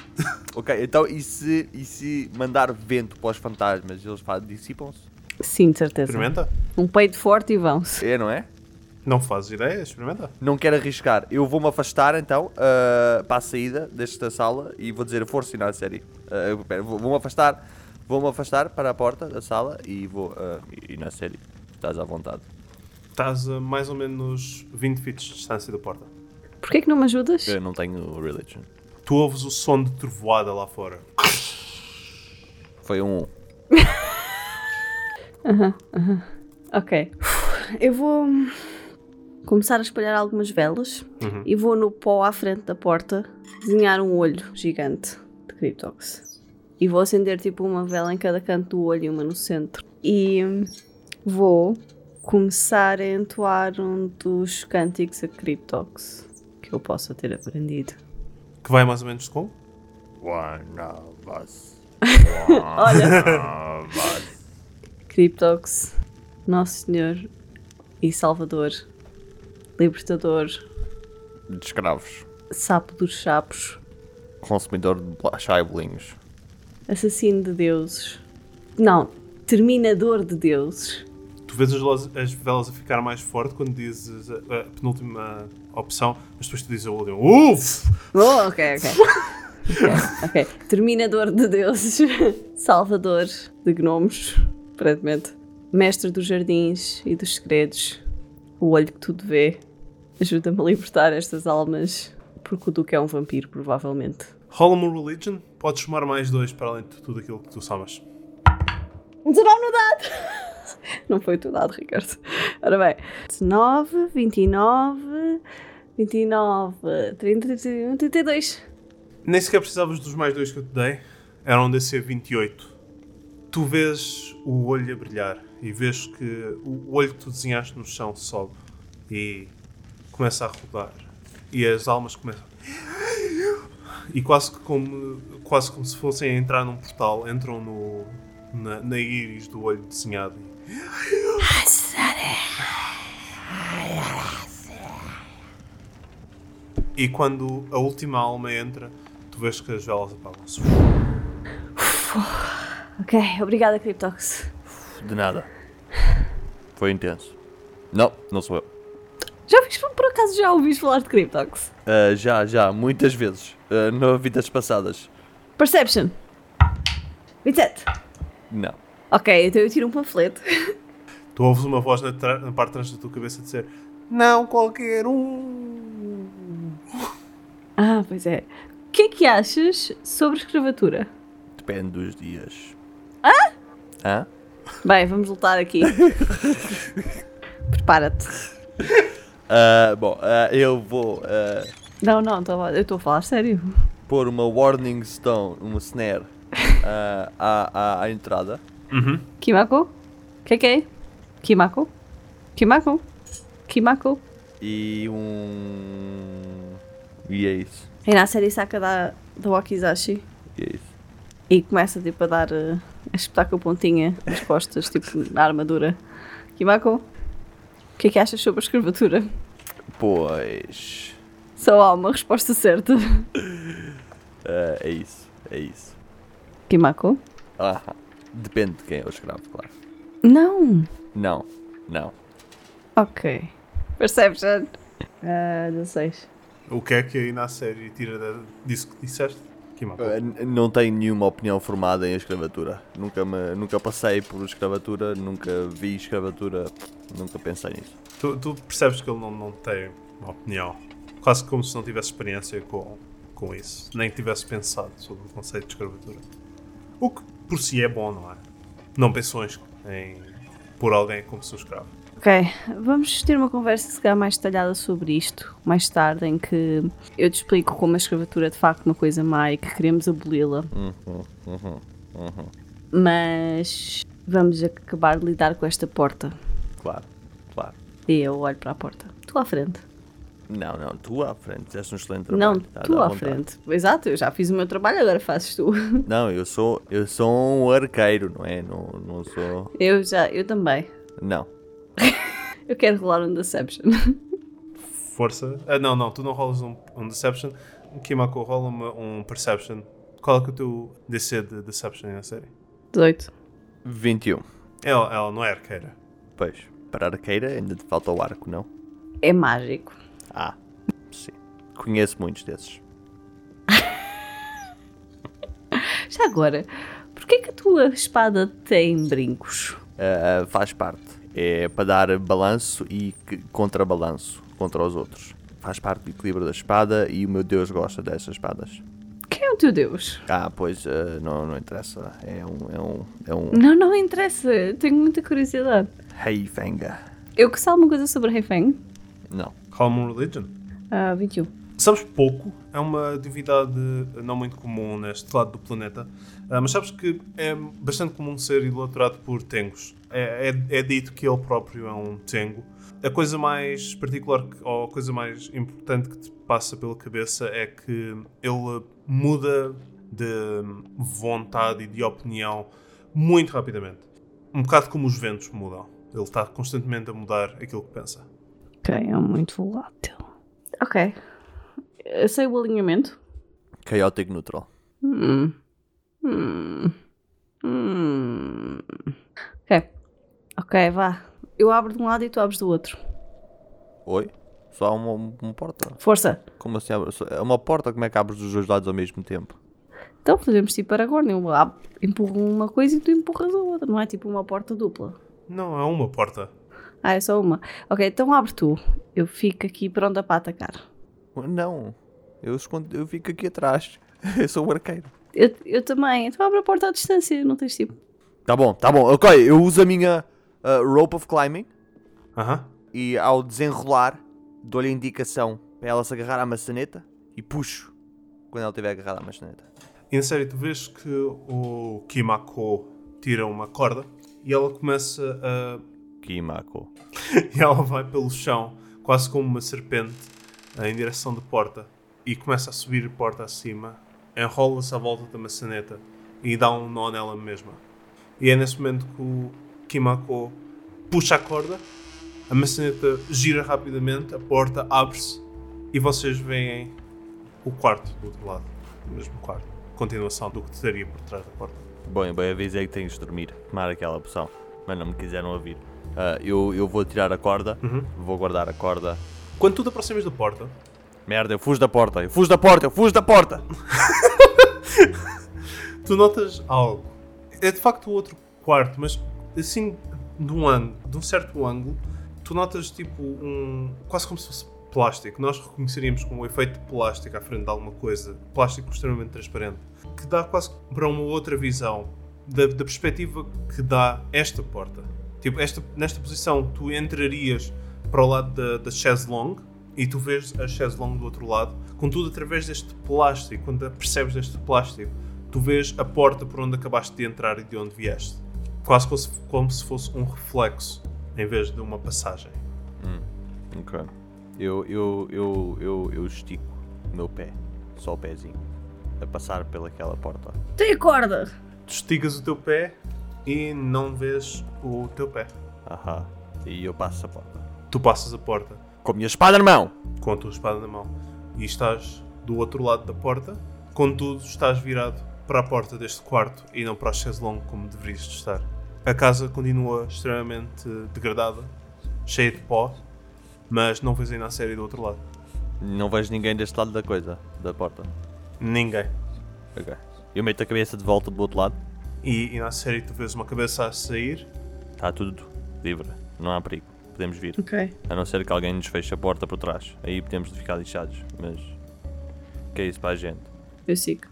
Ok, então e se, e se mandar vento para os fantasmas, eles fazem, dissipam-se? Sim, de certeza. Experimenta. Um peito forte e vão-se. É, não é? Não fazes ideia, experimenta. Não quero arriscar. Eu vou-me afastar então ah, para a saída desta sala e vou dizer, vou ensinar a série. Ah, espera, vou- vou-me afastar, vou-me afastar para a porta da sala e vou ah, e na série. Estás à vontade. Estás a mais ou menos 20 feet de distância da porta. Porquê que não me ajudas? Eu não tenho religion. Tu ouves o som de trovoada lá fora. Foi um. *laughs* Ok. Eu vou começar a espalhar algumas velas Uhum. e vou no pó à frente da porta desenhar um olho gigante de Cryptox. E vou acender tipo uma vela em cada canto do olho e uma no centro. E vou começar a entoar um dos cânticos a Cryptox que eu possa ter aprendido. Que vai mais ou menos com? One of us. *laughs* Olha! Cryptox, Nosso Senhor e Salvador, Libertador, De escravos. Sapo dos Sapos, Consumidor de bla- chá e bolinhos. Assassino de Deuses. Não, Terminador de Deuses. Tu vês as, as velas a ficar mais forte quando dizes a, a penúltima opção, mas depois tu dizes a última. Uff! Oh, ok, ok. *laughs* ok, ok. Terminador de Deuses, *laughs* Salvador de Gnomos, aparentemente. Mestre dos Jardins e dos Segredos, o olho que tudo vê. Ajuda-me a libertar estas almas, porque o Duque é um vampiro, provavelmente. Rola-me religion, podes somar mais dois para além de tudo aquilo que tu somas. Um 19 no dado! Não foi o teu dado, Ricardo. Ora bem. 19, 29, 29, 30, 31, 32. Nem sequer precisavas dos mais dois que eu te dei, eram um DC 28. Tu vês o olho a brilhar e vês que o olho que tu desenhaste no chão sobe e começa a rodar. E as almas começam. E quase que como, quase como se fossem a entrar num portal, entram no, na, na íris do olho desenhado. E quando a última alma entra, tu vês que as velas apagam-se. Ok, obrigada, Cryptox. De nada. Foi intenso. Não, não sou eu. Já viste, por acaso já ouviste falar de Cryptox? Ah, já, já, muitas vezes. Ah, nas vidas passadas. Perception. 27. Não. Ok, então eu tiro um panfleto. Tu ouves uma voz na, na parte de trás da tua cabeça dizer: Não qualquer um. Ah, pois é. O que é que achas sobre escravatura? Depende dos dias. Hã? Hã? Bem, vamos lutar aqui. *laughs* Prepara-te. Ah, bom, ah, eu vou ah, Não, não, tô- eu estou a falar sério. pôr uma Warning Stone, uma snare, à, à, à entrada. Kimako? O que que é? Kimako? Kimako? Kimako? E um. E é isso. E na série saca da, da Wakizashi E é isso. e começa tipo a dar. eh, a espetar com a pontinha nas costas, tipo na armadura. Kimako? O que é que achas sobre a escravatura? Pois. Só há uma resposta certa. ah, *laughs* é isso. É isso. Kimako? Ah, depende de quem é o escravo, claro. Não! Não, não. Ok. Perception. Ah, 16. O que é que aí na série tira da- disso que disseste? Não tenho nenhuma opinião formada em escravatura. Nunca, me, nunca passei por escravatura, nunca vi escravatura, nunca pensei nisso. Tu, tu percebes que ele não, não tem uma opinião. Quase como se não tivesse experiência com, com isso. Nem tivesse pensado sobre o conceito de escravatura. O que por si é bom, não é? Não pensou em, em pôr alguém como seu escravo. Ok, vamos ter uma conversa se calhar mais detalhada sobre isto mais tarde, em que eu te explico como a escravatura é de facto uma coisa má e que queremos aboli-la. Uhum, uhum, uhum. Mas vamos acabar de lidar com esta porta. Claro, claro. E eu olho para a porta. Tu à frente. Não, não, tu à frente, fizeste um excelente Não, trabalho. Tá, tu à vontade. frente. Exato, eu já fiz o meu trabalho, agora fazes tu. *laughs* Não, eu sou, eu sou um arqueiro, não é? Não, não sou. Eu já, eu também. Não. *laughs* Eu quero rolar um Deception. Força. Ah, não, não, tu não rolas um, um Deception. O Kimako rola uma- um Perception. Qual é que é o teu DC de Deception na série? 18. 21. Ela, ela não é arqueira. Pois, para arqueira ainda te falta o arco, não? É mágico. Ah, sim. Conheço muitos desses. *laughs* Já agora, porquê que a tua espada tem brincos? Ah, faz parte. É para dar balanço e contrabalanço contra os outros. Faz parte do equilíbrio da espada e o meu Deus gosta dessas espadas. Quem é o teu Deus? Ah, pois, ah, não, não interessa. É um. É um. É um. Não, não interessa. Tenho muita curiosidade. Rei Venga. Eu que sei alguma coisa sobre Heifeng? Não. Um Religion. Ah, 21. Sabes pouco, é uma divindade não muito comum neste lado do planeta, ah, mas sabes que é bastante comum ser idolatrado por Tengos. É, é, é dito que ele próprio é um Tengo. A coisa mais particular, que- ou a coisa mais importante que te passa pela cabeça é que ele muda de vontade e de opinião muito rapidamente. Um bocado como os ventos mudam. Ele está constantemente a mudar aquilo que pensa. Ok, é muito volátil. Ok. Sei o alinhamento. Chaotic Neutral. Hum. Hum. Hum. Ok. Ok, vá. Eu abro de um lado e tu abres do outro. Oi? Só há uma, uma porta. Força. Como assim? É uma porta, como é que abres dos dois lados ao mesmo tempo? Então fazemos tipo Aragorn. Eu ab- empurro uma coisa e tu empurras a outra. Não é tipo uma porta dupla. Não, é uma porta. Ah, é só uma. Ok, então abre tu. Eu fico aqui pronta para atacar. Não. Eu, escondo, eu fico aqui atrás. *laughs* Eu sou o arqueiro. Eu, eu também. Então abre a porta à distância. Não tens tipo. Tá bom, tá bom. Ok, eu uso a minha ah, rope of climbing Aham. e ao desenrolar dou-lhe a indicação para ela se agarrar à maçaneta e puxo quando ela estiver agarrada à maçaneta. E na série tu vês que o Kimako tira uma corda e ela começa a. Kimako. *laughs* e ela vai pelo chão, quase como uma serpente, em direção da porta. E começa a subir a porta acima, enrola-se à volta da maçaneta e dá um nó nela mesma. E é nesse momento que o Kimako puxa a corda, a maçaneta gira rapidamente, a porta abre-se e vocês veem o quarto do outro lado. O mesmo quarto. Continuação do que estaria por trás da porta. Bom, eu bem avisei que tens de dormir, tomar aquela poção, mas não me quiseram ouvir. Ah, eu, eu vou tirar a corda, vou guardar a corda. Quando tu te aproximas da porta, Merda, eu fujo da porta, eu fujo da porta, eu fujo da porta! *laughs* tu notas algo. É de facto o outro quarto, mas assim, de um ângulo, de um certo ângulo, tu notas tipo um. quase como se fosse plástico. Nós reconheceríamos como um efeito de plástico à frente de alguma coisa, plástico extremamente transparente, que dá quase para uma outra visão da, da perspectiva que dá esta porta. Tipo, esta, nesta posição, tu entrarias para o lado da, da chaise longue e tu vês a chaise longue do outro lado, contudo, através deste plástico, quando percebes deste plástico, tu vês a porta por onde acabaste de entrar e de onde vieste. Quase como se, como se fosse um reflexo em vez de uma passagem. Ok. Eu, eu, eu, eu, eu estico o meu pé, só o pezinho, a passar pelaquela porta. Tem a corda! Tu esticas o teu pé e não vês o teu pé. Ahá. E eu passo a porta. Tu passas a porta Com a minha espada na mão! com a tua espada na mão e estás do outro lado da porta, contudo estás virado para a porta deste quarto e não para a chaise longue como deverias de estar. A casa continua extremamente degradada, cheia de pó, mas não vês ainda a série do outro lado. Não vejo ninguém deste lado da coisa, da porta. Ninguém. Ok. Eu meto a cabeça de volta do outro lado. E, e na série tu vês uma cabeça a sair, Está tudo livre. Não há perigo. Podemos vir. Ok. A não ser que alguém nos feche a porta por trás. Aí podemos ficar lixados. Mas. Que é isso para a gente? Eu sigo.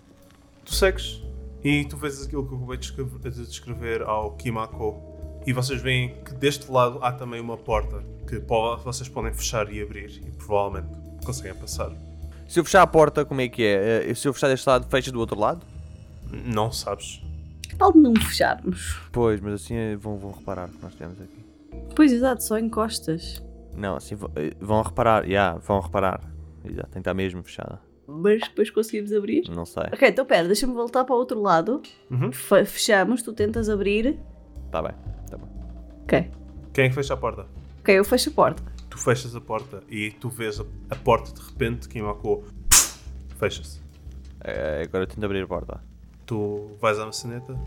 tu segues e tu vês aquilo que eu acabei de descrever, de descrever ao Kimako e vocês veem que deste lado há também uma porta que vocês podem fechar e abrir e provavelmente conseguem passar. Se eu fechar a porta, como é que é? Eh, Se eu fechar deste lado, fecha do outro lado? Não sabes. Que tal de não fecharmos? Pois, mas assim eh, vão, vão reparar que nós temos aqui. Pois exato, só encostas. Não, assim vão- eh, vão reparar, já, vão reparar. Já, tem que estar mesmo fechada. Mas depois conseguimos abrir. Não sei. Ok, então pera, deixa-me voltar para o outro lado. Uhum. Fe- Fechamos, tu tentas abrir. Tá bem, tá bem. Ok. Quem é que fecha a porta? Ok, eu fecho a porta. Tu fechas a porta e tu vês a, a porta de repente, Kimako fecha-se. Eh, agora eu tento abrir a porta. Tu vais à maçaneta,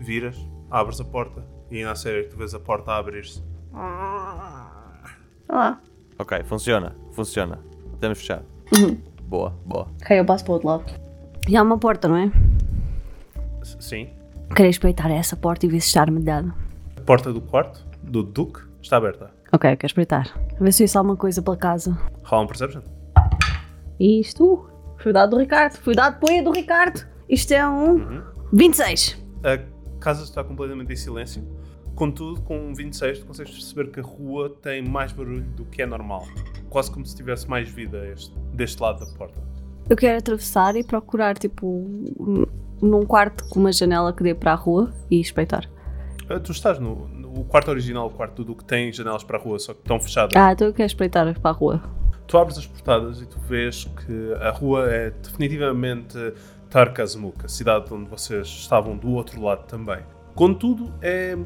viras, abres a porta e na série tu vês a porta a abrir-se. Olha lá. Ok, funciona, funciona. Temos fechar. Boa, boa. Ok, eu passo para o outro lado. E há uma porta, não é? S- Sim. Quero espreitar essa porta e ver se está armadilhada. A porta do quarto, do Duque, está aberta. Ok, eu quero espreitar. A ver se isso alguma coisa pela casa. Rola um Perception. Isto foi dado do Ricardo. Foi dado poia do Ricardo. Isto é um 26. A casa está completamente em silêncio. Contudo, com um 26, tu consegues perceber que a rua tem mais barulho do que é normal. Quase como se tivesse mais vida este- deste lado da porta. Eu quero atravessar e procurar, tipo, um- num quarto com uma janela que dê para a rua e espreitar. Ah, Tu estás no, no quarto original, o quarto do Duque, tem janelas para a rua, só que estão fechadas. Ah, então eu quero espreitar para a rua. Tu abres as portadas e tu vês que a rua é definitivamente Tarkazmuk, a cidade onde vocês estavam do outro lado também. Contudo, é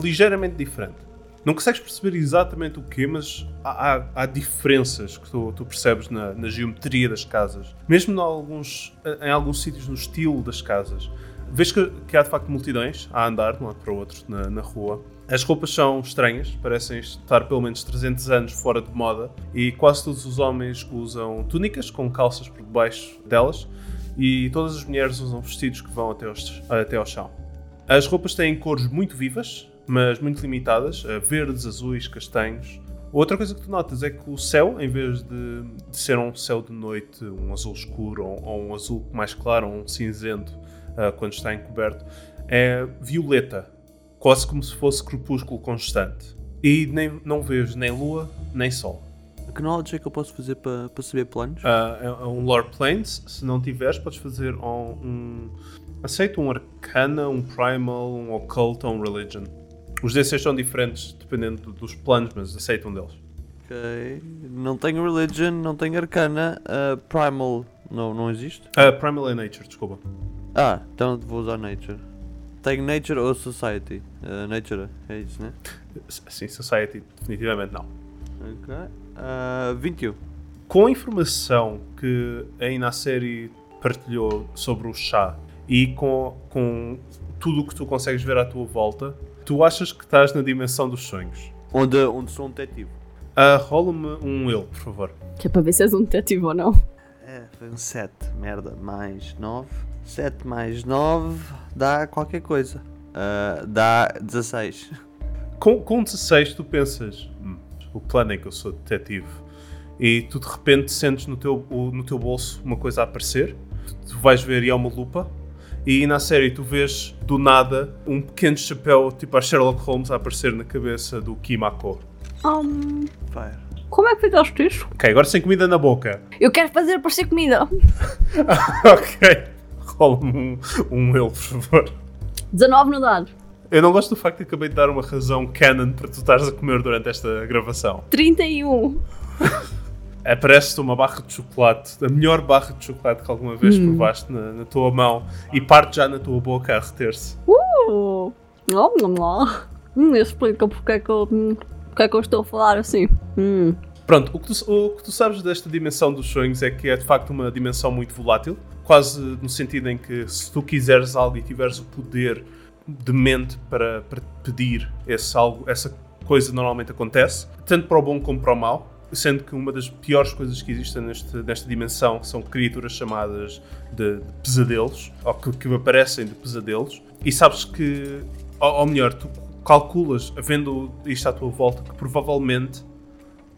ligeiramente diferente. Não consegues perceber exatamente o quê, mas há, há- há diferenças que tu, tu percebes na, na geometria das casas. Mesmo em alguns, em alguns sítios no estilo das casas. Vês que, que há de facto multidões a andar de um lado para o outro na, na rua. As roupas são estranhas, parecem estar pelo menos 300 anos fora de moda e quase todos os homens usam túnicas com calças por debaixo delas e todas as mulheres usam vestidos que vão até, aos- até ao chão. As roupas têm cores muito vivas, mas muito limitadas, eh, verdes, azuis, castanhos. Outra coisa que tu notas é que o céu, em vez de, de ser um céu de noite, um azul escuro ou, ou um azul mais claro ou um cinzento ah, quando está encoberto, é violeta, quase como se fosse crepúsculo constante. E nem, não vês nem lua nem sol. Que knowledge é que eu posso fazer para para saber planos? Ah, é, é um Lore Planes. Se não tiveres, podes fazer um, um. Aceito um Arcana, um Primal, um Occult ou um Religion. Os D6 são diferentes dependendo do- dos planos, mas aceito um deles. Ok. Não tenho religion, não tenho arcana. ah, primal não, não existe? Ah, primal é Nature, desculpa. Ah, então vou usar nature. Tenho nature ou society? Ah, nature, é isso, né? Sim, Society, definitivamente não. Ok. Ah, 21. Com a informação que a Inaceri partilhou sobre o chá e com, com tudo o que tu consegues ver à tua volta, tu achas que estás na dimensão dos sonhos. Onde, onde sou um detetive. Ah, Rola-me um ele, por favor. Que é para ver se és um detetive ou não. É, foi um 7. Merda, mais 9. 7 mais 9 dá qualquer coisa. Ah, dá 16. Com, com 16 tu pensas, "Hum, o plano é que eu sou detetive. E tu de repente sentes no teu, o- no teu bolso uma coisa a aparecer. Tu vais ver e é uma lupa. E na série tu vês do nada um pequeno chapéu tipo a Sherlock Holmes a aparecer na cabeça do Kimako. Hum, Fire. como é que fizeste isso? Ok, agora sem comida na boca. Eu quero fazer parecer comida. *laughs* ok. Rola-me um, um ele, por favor. 19 no dado. Eu não gosto do facto de acabei de dar uma razão canon para tu estares a comer durante esta gravação. 31. *laughs* Aparece-te uma barra de chocolate, a melhor barra de chocolate que alguma vez provaste na, na tua mão e parte já na tua boca a reter-se. Uh, não, não, não. Hum, isso explica porque é, que eu, hum, porque é que eu estou a falar assim. Hum. Pronto, o que, tu, o que tu sabes desta dimensão dos sonhos é que é de facto uma dimensão muito volátil, quase no sentido em que se tu quiseres algo e tiveres o poder de mente para, para pedir esse algo, essa coisa normalmente acontece, tanto para o bom como para o mal, sendo que uma das piores coisas que existem neste, nesta dimensão são criaturas chamadas de, de pesadelos, ou que, que aparecem de pesadelos, e sabes que, ou, ou melhor, tu calculas, havendo isto à tua volta, que provavelmente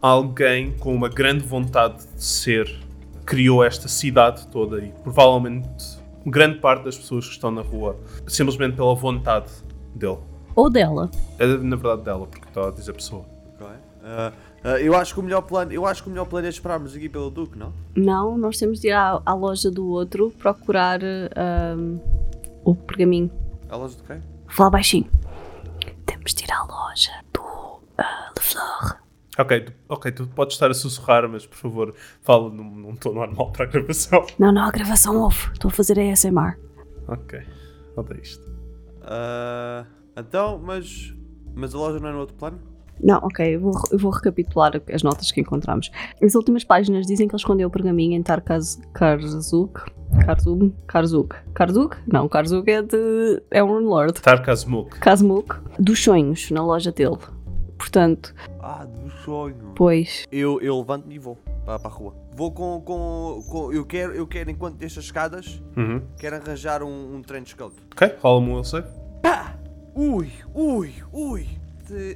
alguém com uma grande vontade de ser criou esta cidade toda e provavelmente grande parte das pessoas que estão na rua simplesmente pela vontade dele. Ou dela. É na verdade dela, porque estava a dizer pessoa. Ok. Ah, ah, eu acho que o melhor plano, eu acho que o melhor plano é esperarmos aqui pelo Duque, não? Não, nós temos de ir à, à loja do outro procurar hum, o pergaminho. Elas de quem? Vou falar baixinho. Temos de ir à loja do uh, Lefleur. Ok, tu, ok, tu podes estar a sussurrar, mas por favor, fala num, num tom normal para a gravação. Não, não, a gravação off. Estou a fazer ASMR. Ok, odeio isto. Ah, então, mas. Mas a loja não é no outro plano? Não, ok, eu vou, eu vou recapitular as notas que encontramos. As últimas páginas dizem que ele escondeu o pergaminho em Tarkaz Karzuk. Karzuk? Karzuk. Karzuk? Não, Karzuk é de. é um Lord. Tarkazmuk. Kazmuk. Dos sonhos, na loja dele. Portanto, Ah, do sonho. pois. Eu, eu levanto-me e vou para, para a rua. Vou com. com, com eu, quero, eu quero, enquanto destas escadas, Uhum. quero arranjar um, um trench coat. Ok, rola-me um will save. Ui, ui, ui.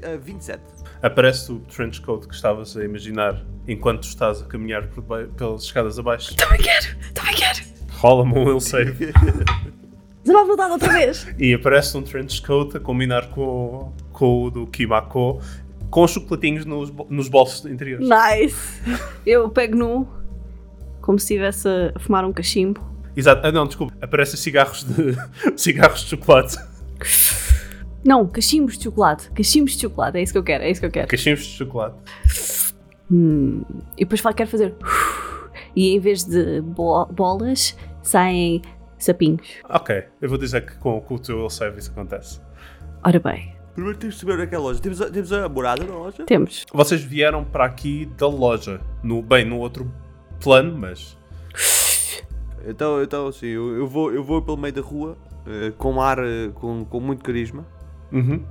Ah, 27. Aparece o trench coat que estavas a imaginar enquanto estás a caminhar pelas escadas abaixo. Também quero, também quero. Rola-me um will save. *laughs* 19 vontade outra vez. e aparece um trench coat a combinar com, com o do Kimako, com os chocolatinhos nos, nos bolsos interiores. Nice. Eu pego num, como se estivesse a fumar um cachimbo. Exato. Ah, não, desculpa. Aparecem cigarros de, *laughs* cigarros de chocolate. *laughs* Não, cachimbos de chocolate. Cachimbos de chocolate, é isso que eu quero, é isso que eu quero. Cachimbos de chocolate. Hum. E depois fa- quero fazer. E em vez de bo- bolas, saem sapinhos. Ok, eu vou dizer que com, com o teu save isso acontece. Ora bem, Primeiro temos de saber aquela loja. Temos a, temos a morada da loja? temos. Vocês vieram para aqui da loja. No, bem, no outro plano, mas. Então, então sim, eu, eu vou, eu vou pelo meio da rua, eh, com ar, eh, com, com muito carisma, Uhum.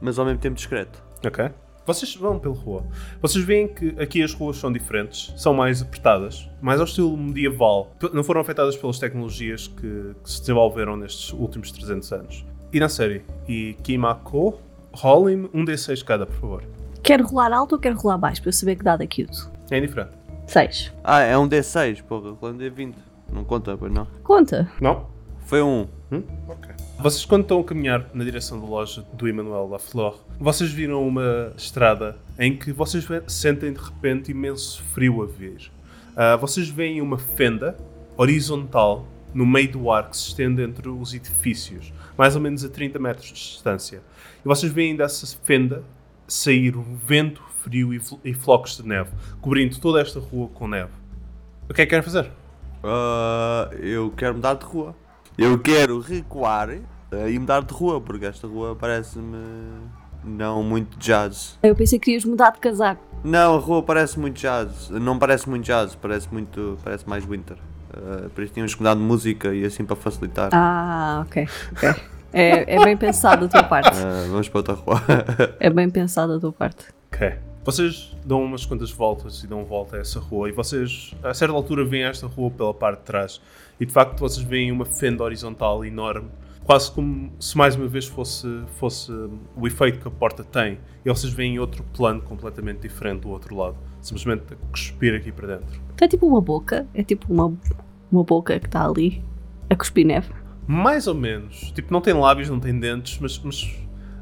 mas ao mesmo tempo discreto. Ok. Vocês vão pela rua. Vocês veem que aqui as ruas são diferentes, são mais apertadas, mais ao estilo medieval. Não foram afetadas pelas tecnologias que, que se desenvolveram nestes últimos 300 anos. E na série, e Kimako, rolem um D6 cada, por favor. Quero rolar alto ou quero rolar baixo para eu saber que dado aquilo? É indiferente. 6. Ah, é um D6, porra, quando um D20. Não conta, pois não. Conta. Não? Foi um. Hum? Ok. Vocês, quando estão a caminhar na direção da loja do Emmanuel Lafleur, vocês viram uma estrada em que vocês sentem de repente imenso frio a vir. Ah, vocês veem uma fenda horizontal no meio do ar que se estende entre os edifícios, mais ou menos a 30 metros de distância. E vocês veem dessa fenda sair um vento frio e, e flocos de neve, cobrindo toda esta rua com neve. O que é que querem fazer? Ah, eu quero mudar de rua. Eu quero recuar eh, e mudar de rua, porque esta rua parece-me não muito jazz. Eu pensei que ias mudar de casaco. Não, a rua parece muito jazz. Não parece muito jazz, parece muito. parece mais winter. Ah, por isso tínhamos que mudar de música e assim para facilitar. Ah, ok. ok. É, é bem pensado da tua *laughs* parte. Ah, vamos para outra rua. *laughs* É bem pensado da tua parte. Ok. Vocês dão umas quantas voltas e dão volta a essa rua e vocês, a certa altura, veem esta rua pela parte de trás e de facto vocês veem uma fenda horizontal enorme, quase como se mais uma vez fosse, fosse o efeito que a porta tem e vocês veem outro plano completamente diferente do outro lado, simplesmente a cuspir aqui para dentro. Então é tipo uma boca. É tipo uma, uma boca que está ali a cuspir neve. Mais ou menos. Tipo, não tem lábios, não tem dentes, mas, mas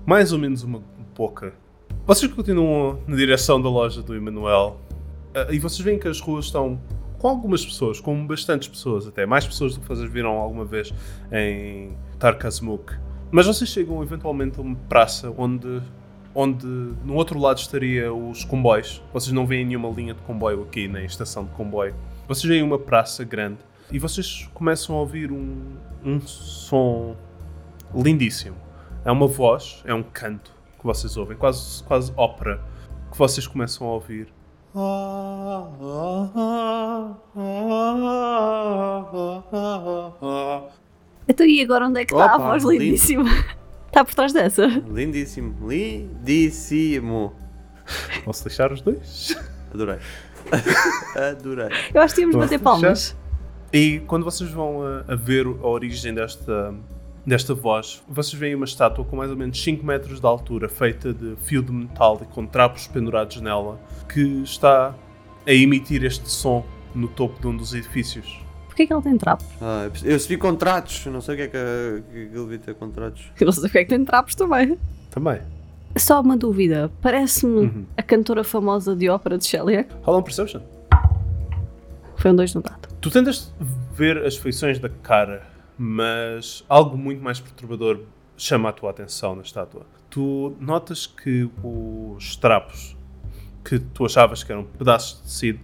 mais ou menos uma boca. Vocês continuam na direção da loja do Emanuel ah, e vocês veem que as ruas estão com algumas pessoas, com bastantes pessoas até, mais pessoas do que vocês viram alguma vez em Tarkazmuk. Mas vocês chegam eventualmente a uma praça onde, onde no outro lado estaria os comboios. Vocês não veem nenhuma linha de comboio aqui, nem estação de comboio. Vocês veem uma praça grande e vocês começam a ouvir um, um som lindíssimo. É uma voz, é um canto que vocês ouvem, quase, quase ópera, que vocês começam a ouvir. Então e agora onde é que está a voz lindo. lindíssima? *laughs* Está por trás dessa? Lindíssimo, lindíssimo. Posso deixar os dois? Adorei. *laughs* Adorei. Eu acho que tínhamos de Posso bater palmas. E quando vocês vão a, a ver a origem desta, desta voz, vocês veem uma estátua com mais ou menos 5 metros de altura, feita de fio de metal e com trapos pendurados nela, que está a emitir este som no topo de um dos edifícios. Porquê que ela tem trapos? Ah, eu recebi contratos, eu não sei o que é que, que, que ele devia ter contratos. *laughs* Eu não sei porque é que tem trapos também. Também. Só uma dúvida. Parece-me Uhum. a cantora famosa de ópera de Shelley. Rola um Perception. Foi um dois no dado. Tu tentas ver as feições da cara, mas algo muito mais perturbador chama a tua atenção na estátua. Tu notas que os trapos que tu achavas que eram pedaços de tecido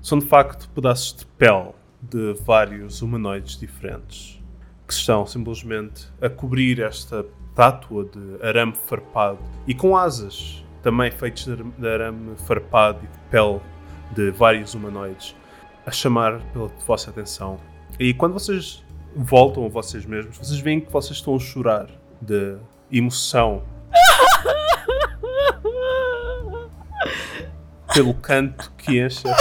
são de facto pedaços de pele de vários humanoides diferentes que estão simplesmente a cobrir esta estátua de arame farpado e com asas também arame- de arame farpado e de pele de vários humanoides a chamar pela vossa atenção. E quando vocês voltam a vocês mesmos, vocês veem que vocês estão a chorar de emoção pelo canto que enche. *laughs*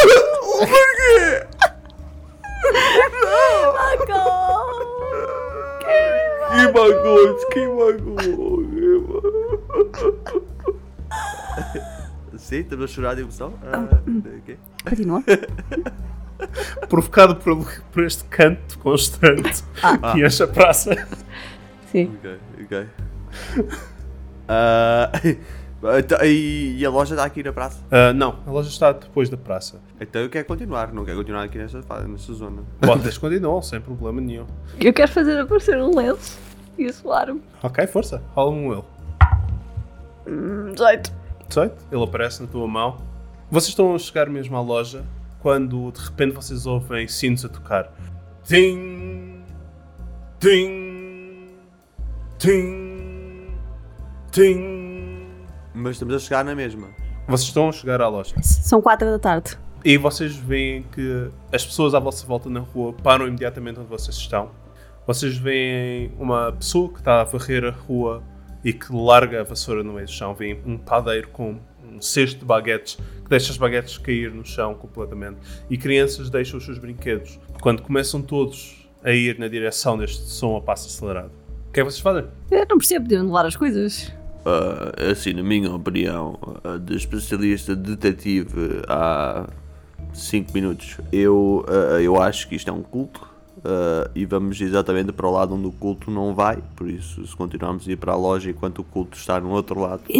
Que bagunça, que bagunça. Sim, estamos a chorar de emoção? Ah, ok. Continua. *laughs* *laughs* provocado por, por este canto constante que enche a praça. Sim. Ok, ok. Ah, *laughs* então, e, e a loja está aqui na praça? Ah, não, a loja está depois da praça. Então eu quero continuar, não quero continuar aqui nesta, nesta zona. Vocês continuam, sem problema nenhum. Eu quero fazer aparecer um lenço e assoar-me. Ok, força, rola um will. Hum, 18. 18, ele aparece na tua mão. Vocês estão a chegar mesmo à loja quando de repente vocês ouvem sinos a tocar. Tim, tim, tim, tim. Mas estamos a chegar na mesma. Vocês estão a chegar à loja São 4 da tarde. e vocês veem que as pessoas à vossa volta na rua param imediatamente onde vocês estão. Vocês veem uma pessoa que está a varrer a rua e que larga a vassoura no meio do chão. Vem um padeiro com um cesto de baguetes que deixa as baguetes cair no chão completamente. E crianças deixam os seus brinquedos. Quando começam todos a ir na direção deste som a passo acelerado. O que é que vocês fazem? Eu não percebo de onde as coisas. Ah, assim, na minha opinião, ah, de especialista detetive há 5 minutos, eu, ah, eu acho que isto é um culto ah, e vamos exatamente para o lado onde o culto não vai. Por isso, se continuarmos a ir para a loja enquanto o culto está no outro lado, *laughs*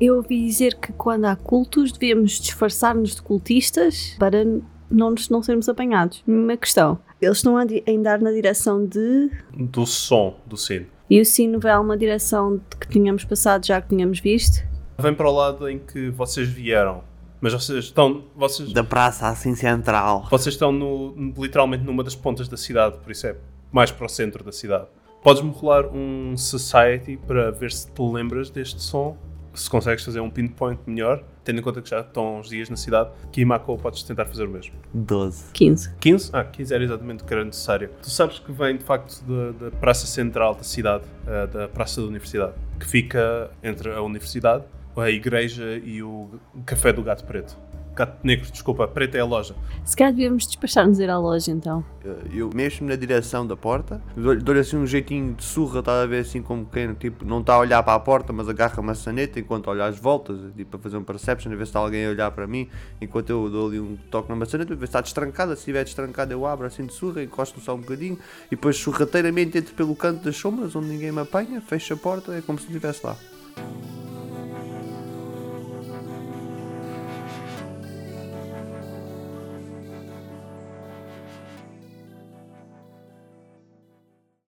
Eu ouvi dizer que quando há cultos devemos disfarçar-nos de cultistas para não, nos, não sermos apanhados. Uma questão. Eles estão a, andar na direção de. Do som do sino. E o sino vai a uma direção de que tínhamos passado já que tínhamos visto. Vem para o lado em que vocês vieram. Mas vocês estão. Vocês, da praça assim central. vocês estão no- literalmente numa das pontas da cidade, por isso é mais para o centro da cidade. Podes-me rolar um Society para ver se te lembras deste som. Se consegues fazer um pinpoint melhor, tendo em conta que já estão uns dias na cidade. Que Mako podes tentar fazer o mesmo. 12. 15. 15? Ah, 15 era exatamente o que era necessário. Tu sabes que vem de facto da, da praça central da cidade, eh, da praça da universidade, que fica entre a universidade, a igreja e o café do gato preto. Gato negro, desculpa, preto é a loja. Se calhar devemos despachar-nos a ir à loja então. Eu mexo-me na direção da porta, dou- dou-lhe assim um jeitinho de surra, está a ver assim como quem tipo, não está a olhar para a porta, mas agarra a maçaneta enquanto olha às voltas, tipo para fazer um perception, a ver se está alguém a olhar para mim, enquanto eu dou ali um toque na maçaneta, para ver se está destrancada, se estiver destrancada eu abro assim de surra, encosto só um bocadinho, e depois sorrateiramente entro pelo canto das sombras, onde ninguém me apanha, fecho a porta, é como se estivesse lá.